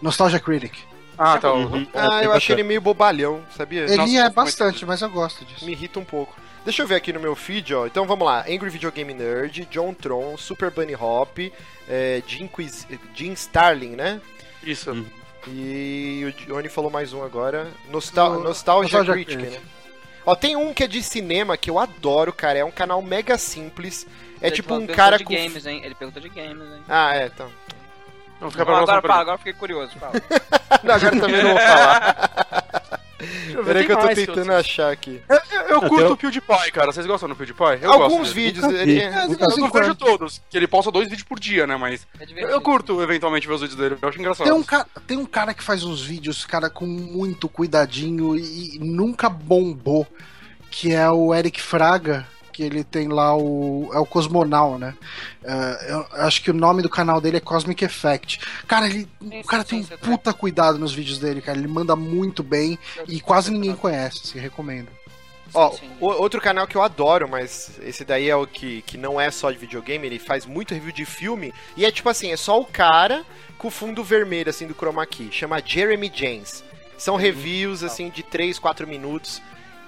Nostalgia Critic. Ah, tá. Uhum. Ah, É, eu acho ele meio bobalhão, sabia? Ele Nossa, é muito bastante, mas eu gosto disso. Me irrita um pouco. Deixa eu ver aqui no meu feed, ó. Então vamos lá. Angry Video Game Nerd, John Tron, Super Bunny Hop, é, Jim, Quiz... Jim Starling, né? Isso. E o Johnny falou mais um agora. Nostal No- Nostalgia, Nostalgia Critic, Critic. né? Ó, tem um que é de cinema que eu adoro, cara. É um canal mega simples. É Ele tipo um perguntou cara de com. games, hein? Ele perguntou de games, hein? Ah, é, então. Não, fica Agora, pra agora, fiquei curioso. Fala. Não, agora também não vou falar. Deixa eu ver, Peraí que eu tô tentando eu- achar aqui. Eu, eu Ah, curto tem- o PewDiePie, cara. Vocês gostam do PewDiePie? Eu Alguns gosto vídeos. Ele... é- Eu não vejo todos, que ele posta dois vídeos por dia, né? Mas É eu, eu curto eventualmente ver os vídeos dele. Eu acho engraçado. Tem um, cara, tem um cara que faz uns vídeos, cara, com muito cuidadinho e, e nunca bombou, que é o Eric Fraga, que ele tem lá o. É o Cosmonal, né? É, eu acho que o nome do canal dele é Cosmic Effect. Cara, ele. Sim, O cara sim, tem um sim, você puta cuidado nos vídeos dele, cara. Ele manda muito bem e quase ninguém conhece, se recomendo. Ó, Sim, sim. o- outro canal que eu adoro, mas esse daí é o que, que não é só de videogame, ele faz muito review de filme. E é tipo assim, é só o cara com o fundo vermelho, assim, do chroma key. Chama Jeremy James. São reviews, assim, de 3, 4 minutos,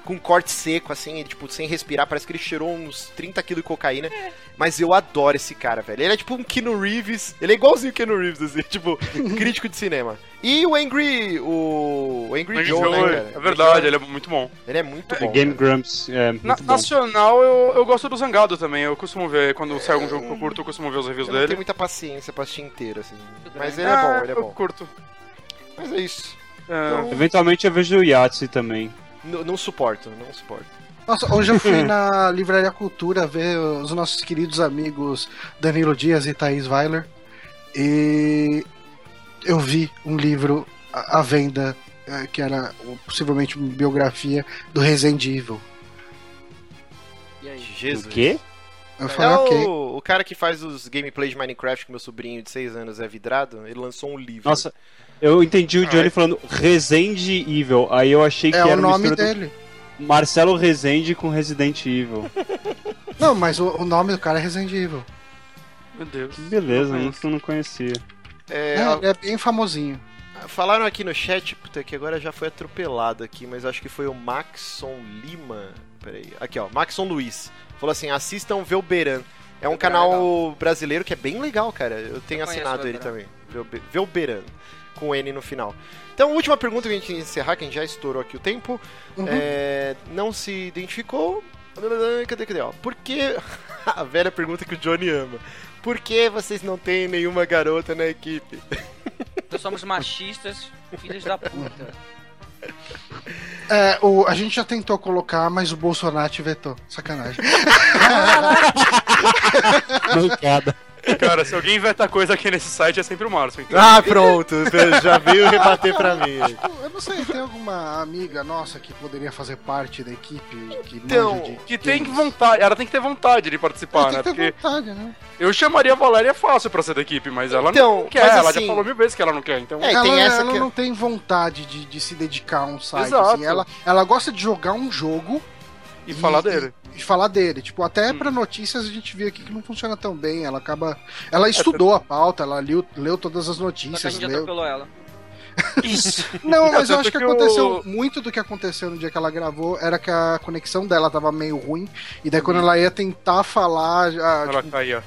com corte seco, assim, tipo, sem respirar. Parece que ele cheirou uns 30 kg de cocaína. Mas eu adoro esse cara, velho. Ele é tipo um Keanu Reeves. Ele é igualzinho o Keanu Reeves, assim, tipo, crítico de cinema. E o Angry. O, o Angry Mas Joe, né, Joe, cara? É verdade, ele é muito bom. Ele é muito bom. Game cara. Grumps, é muito Na- bom. nacional, eu, eu gosto do Zangado também. Eu costumo ver, quando sai algum jogo que eu curto, eu costumo ver os reviews Eu não tenho dele. muita paciência pra assistir inteiro, assim. Mas ele é Ah, bom, ele é Eu bom. curto. Mas é isso. É, Então- Eventualmente eu vejo o Yahtzee também. Não suporto, não suporto. Nossa, hoje eu fui na Livraria Cultura ver os nossos queridos amigos Danilo Dias e Thaís Weiler. E eu vi um livro à venda, eh, que era possivelmente uma biografia do Resident Evil. E aí? Jesus. O quê? Eu É falei, ok. o, o cara que faz os gameplays de Minecraft, que meu sobrinho de 6 anos é vidrado, ele lançou um livro. Nossa, eu entendi o Johnny falando Resende Evil. Aí eu achei que É era o nome dele. Marcelo Resende com Resident Evil. Não, mas o, o nome do cara é Resident Evil. Meu Deus. Que beleza, Não isso eu não conhecia. É, É, é bem famosinho. Falaram aqui no chat, puta, que agora já foi atropelado aqui, mas acho que foi o Maxon Lima. Peraí. Aqui, ó, Maxon Luiz. Falou assim: assistam Velberan. É um Velberan é canal brasileiro que é bem legal, cara. Eu tenho Eu assinado ele também. Velbe- Velberan. Com N no final. Então, última pergunta que a gente encerrar, que a gente já estourou aqui o tempo. Uhum. É, não se identificou. Cadê, cadê? Ó, por que. A velha pergunta que o Johnny ama. Por que vocês não têm nenhuma garota na equipe? Nós somos machistas, filhos da puta. É, o, a gente já tentou colocar, mas o Bolsonaro te vetou. Sacanagem. Mancada. Cara, se alguém inventar coisa aqui nesse site é sempre o Márcio. Então. Ah, pronto, já veio rebater pra mim. Eu não sei, tem alguma amiga nossa que poderia fazer parte da equipe que Então, manja de Que tem games? vontade, ela tem que ter vontade de participar, Ela né? tem que ter Porque vontade, né? eu chamaria a Valéria fácil pra ser da equipe, mas ela Então, não quer. mas ela assim- já falou mil vezes que ela não quer, então. É, ela tem essa ela que- não tem vontade de, de se dedicar a um site. Exato. assim. Ela, ela gosta de jogar um jogo E falar dele. E, falar dele. Tipo, até Hum. pra notícias a gente viu aqui que não funciona tão bem. Ela acaba. Ela estudou a pauta, ela leu, leu todas as Só que a notícias. gente Leu... ela. Isso. Não, mas eu acho que aconteceu. Muito do que aconteceu no dia que ela gravou era que a conexão dela tava meio ruim. E daí Uhum. quando ela ia tentar falar, já, Ela tipo, caía.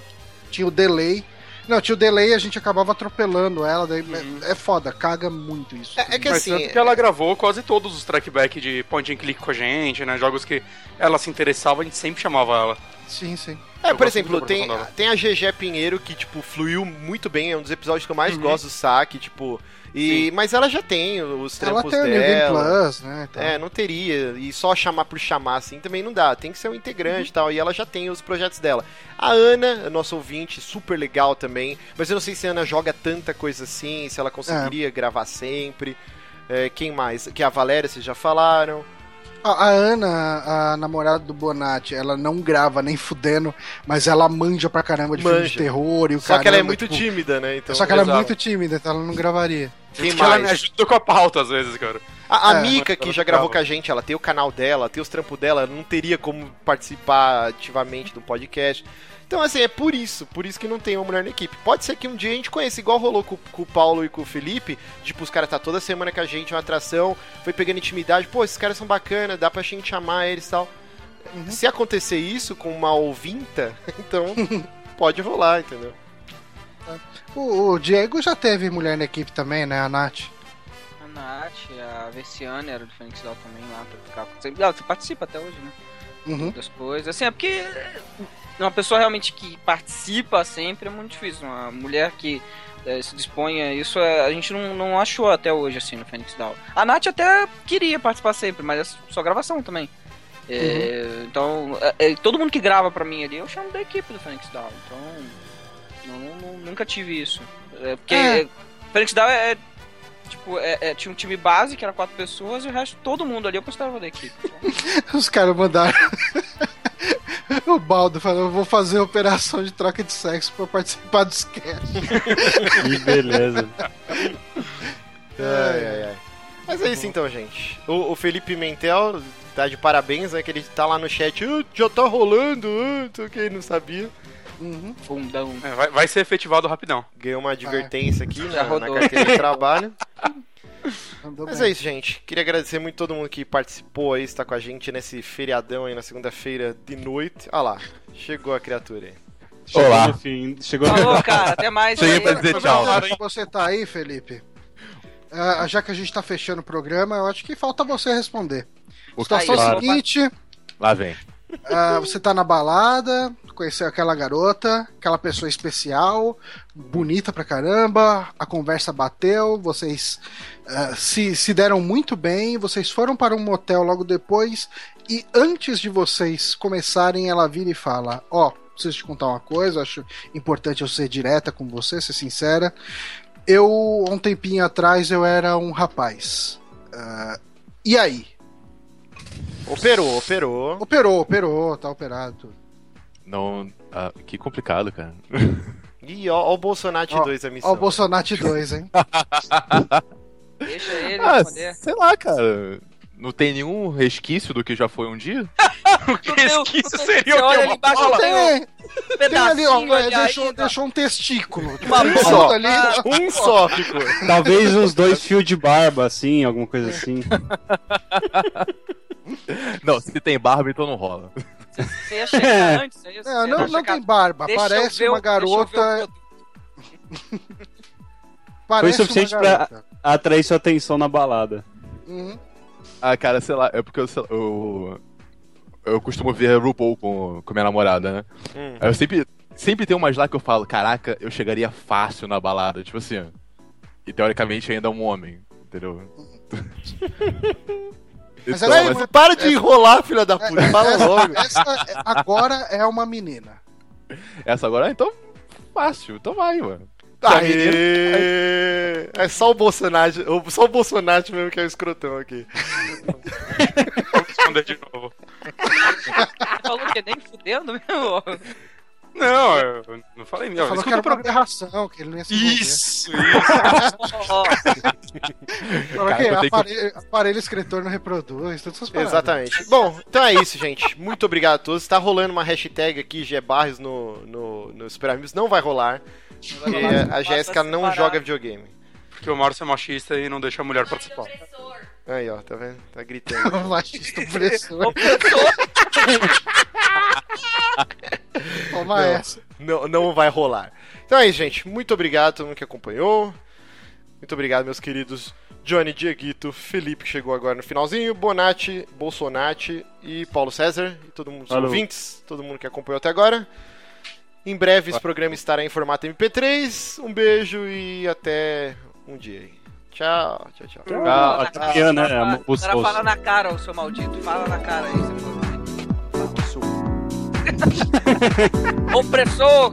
tinha o delay. Não, tinha o delay a gente acabava atropelando ela. Daí Uhum. é, é foda, caga muito isso. É, é que Mas assim. tanto que ela gravou quase todos os trackback de point and click com a gente, né? Jogos que ela se interessava, a gente sempre chamava ela. Sim, sim. É, Eu por exemplo, tem, tem a GG Pinheiro que, tipo, fluiu muito bem, é um dos episódios que eu mais Uhum. gosto do saque, tipo. E, mas ela já tem os Ela trampos tem o New Game dela. Plus, né? então. É, não teria. E só chamar por chamar assim também não dá. Tem que ser um integrante e tal. E ela já tem os projetos dela. A Ana, nossa ouvinte, super legal também. Mas eu não sei se a Ana joga tanta coisa assim, se ela conseguiria gravar sempre. É, quem mais? Que a Valéria, vocês já falaram. A, a Ana, a namorada do Bonatti, ela não grava nem fudendo, mas ela manja pra caramba de filme de Manja. terror e o Só que ela é caramba, muito tipo, tímida, né? Então, Só que ela exato. é muito tímida, então ela não gravaria. Quem Porque ela me mais? ajuda com a pauta às vezes, cara. A, a É, Mika, que já gravou com a gente, ela tem o canal dela, tem os trampos dela, não teria como participar ativamente do podcast. Então, assim, é por isso, por isso que não tem uma mulher na equipe. Pode ser que um dia a gente conheça, igual rolou com, com o Paulo e com o Felipe, tipo, os caras tá toda semana com a gente, uma atração, foi pegando intimidade, pô, esses caras são bacanas, dá pra gente chamar eles e tal. se acontecer isso com uma ouvinta, então pode rolar, entendeu? O, o Diego já teve mulher na equipe também, né? A Nath. A Nath, a Versiane era do Phoenix Down também lá pra ficar. Você participa até hoje, né? Uhum. Das coisas. Assim, é porque uma pessoa realmente que participa sempre é muito difícil. Uma mulher que eh, se dispõe a isso, eh, a gente não, não achou até hoje, assim, no Phoenix Down. A Nath até queria participar sempre, mas é só gravação também. É, Então, é, é, todo mundo que grava pra mim ali, eu chamo da equipe do Phoenix Down. Então, não, não- nunca tive isso. É, porque É. é, Phoenix Down é. Tipo, é- é, tinha um time base que era quatro pessoas e o resto, todo mundo ali eu considerava da equipe. Os caras mandaram. o Baldo falou: eu vou fazer operação de troca de sexo pra participar do sketch. Que beleza. Ai, ai, ai. Mas é isso então, gente. O, o Felipe Mentel tá de parabéns, né? Que ele tá lá no chat, "Ah, já tá rolando, ah, não sei o que, não sabia. Uhum. Fundão. É, vai, vai ser efetivado rapidão. Ganhou uma advertência aqui Já na, carteira de trabalho. Mas bem. é isso, gente. Queria agradecer muito todo mundo que participou aí, está com a gente nesse feriadão aí na segunda-feira de noite. Ah lá, chegou a criatura aí. Chegou Olá. no fim. Chegou no Falou, cara, até mais. Cheguei aí. pra dizer tchau. Que você tá aí, Felipe. ah, já que a gente tá fechando o programa, eu acho que falta você responder. O Situação é Aí, seguinte: Lá vem. ah, você tá na balada, conheceu aquela garota, aquela pessoa especial, bonita pra caramba, a conversa bateu, vocês ah, se, se deram muito bem, vocês foram para um motel logo depois, e antes de vocês começarem, ela vira e fala: Ó, preciso te contar uma coisa, acho importante eu ser direta com você, ser sincera. Eu, um tempinho atrás, eu era um rapaz. Ah, e aí? Operou, operou. Operou, operou, tá operado. Não. ah, que complicado, cara. Ih, ó, ó o Bolsonaro Ó, 2 a missão. Ó, o Bolsonaro 2, hein? Deixa ele Ah, responder. sei lá, cara. Não tem nenhum resquício do que já foi um dia? Resquício seria o que? Uma embaixo, bola? tem um Tem, ali, ó, ali deixou, deixou um testículo. Uma um só ali. Um só ficou. Talvez uns dois fios de barba, assim, alguma coisa assim. Não, se tem barba, então não rola. Você ia checar antes, é isso? Não, Você não, tem barba. Deixa eu Parece uma deixa eu ver o garota. Parece suficiente uma pra- garota. Atrair sua atenção na balada. Uhum. Ah, cara, sei lá, é porque eu, sei lá, eu, eu costumo ver RuPaul com, com minha namorada, né? Hum. Eu sempre, sempre tem umas lá que eu falo, caraca, eu chegaria fácil na balada, tipo assim. E teoricamente ainda é um homem, entendeu? Mas Então, essa- mas- para de enrolar, filha da puta. Fala Essa, logo. essa é- agora é uma menina. essa agora, então, fácil, então vai, mano. Se a menina- Aê! É só o Bolsonaro, o- só o Bolsonaro mesmo que é o escrotão aqui. Vou responder de novo. Você falou que nem fudendo mesmo? Não, eu não falei Ele não. falou que era uma aberração, que ele não ia se. Isso, isso. Cara, tenho que- aparelho, aparelho escritor não reproduz, todas essas paradas. Exatamente. Bom, então é isso, gente. Muito obrigado a todos. Tá rolando uma hashtag aqui, Gbarres, no, no, no Super Amigos. Não vai rolar. Porque a Jéssica não joga videogame. Porque o Márcio é machista e não deixa a mulher participar. Aí, ó, tá vendo? Tá gritando. Machista opressor. opressor. Toma Não. essa. não, não vai rolar. Então é isso, gente. Muito obrigado a todo mundo que acompanhou. Muito obrigado, meus queridos Johnny, Dieguito, Felipe, que chegou agora no finalzinho, Bonatti, Bolsonati e Paulo César, e todo mundo, os Alô. ouvintes, todo mundo que acompanhou até agora. Em breve esse programa estará em formato MP3. Um beijo e até um dia aí. Tchau, tchau, tchau. Ah, até amanhã, né? Agora fala na cara, ô seu maldito. Fala na cara aí. seu- Opressor!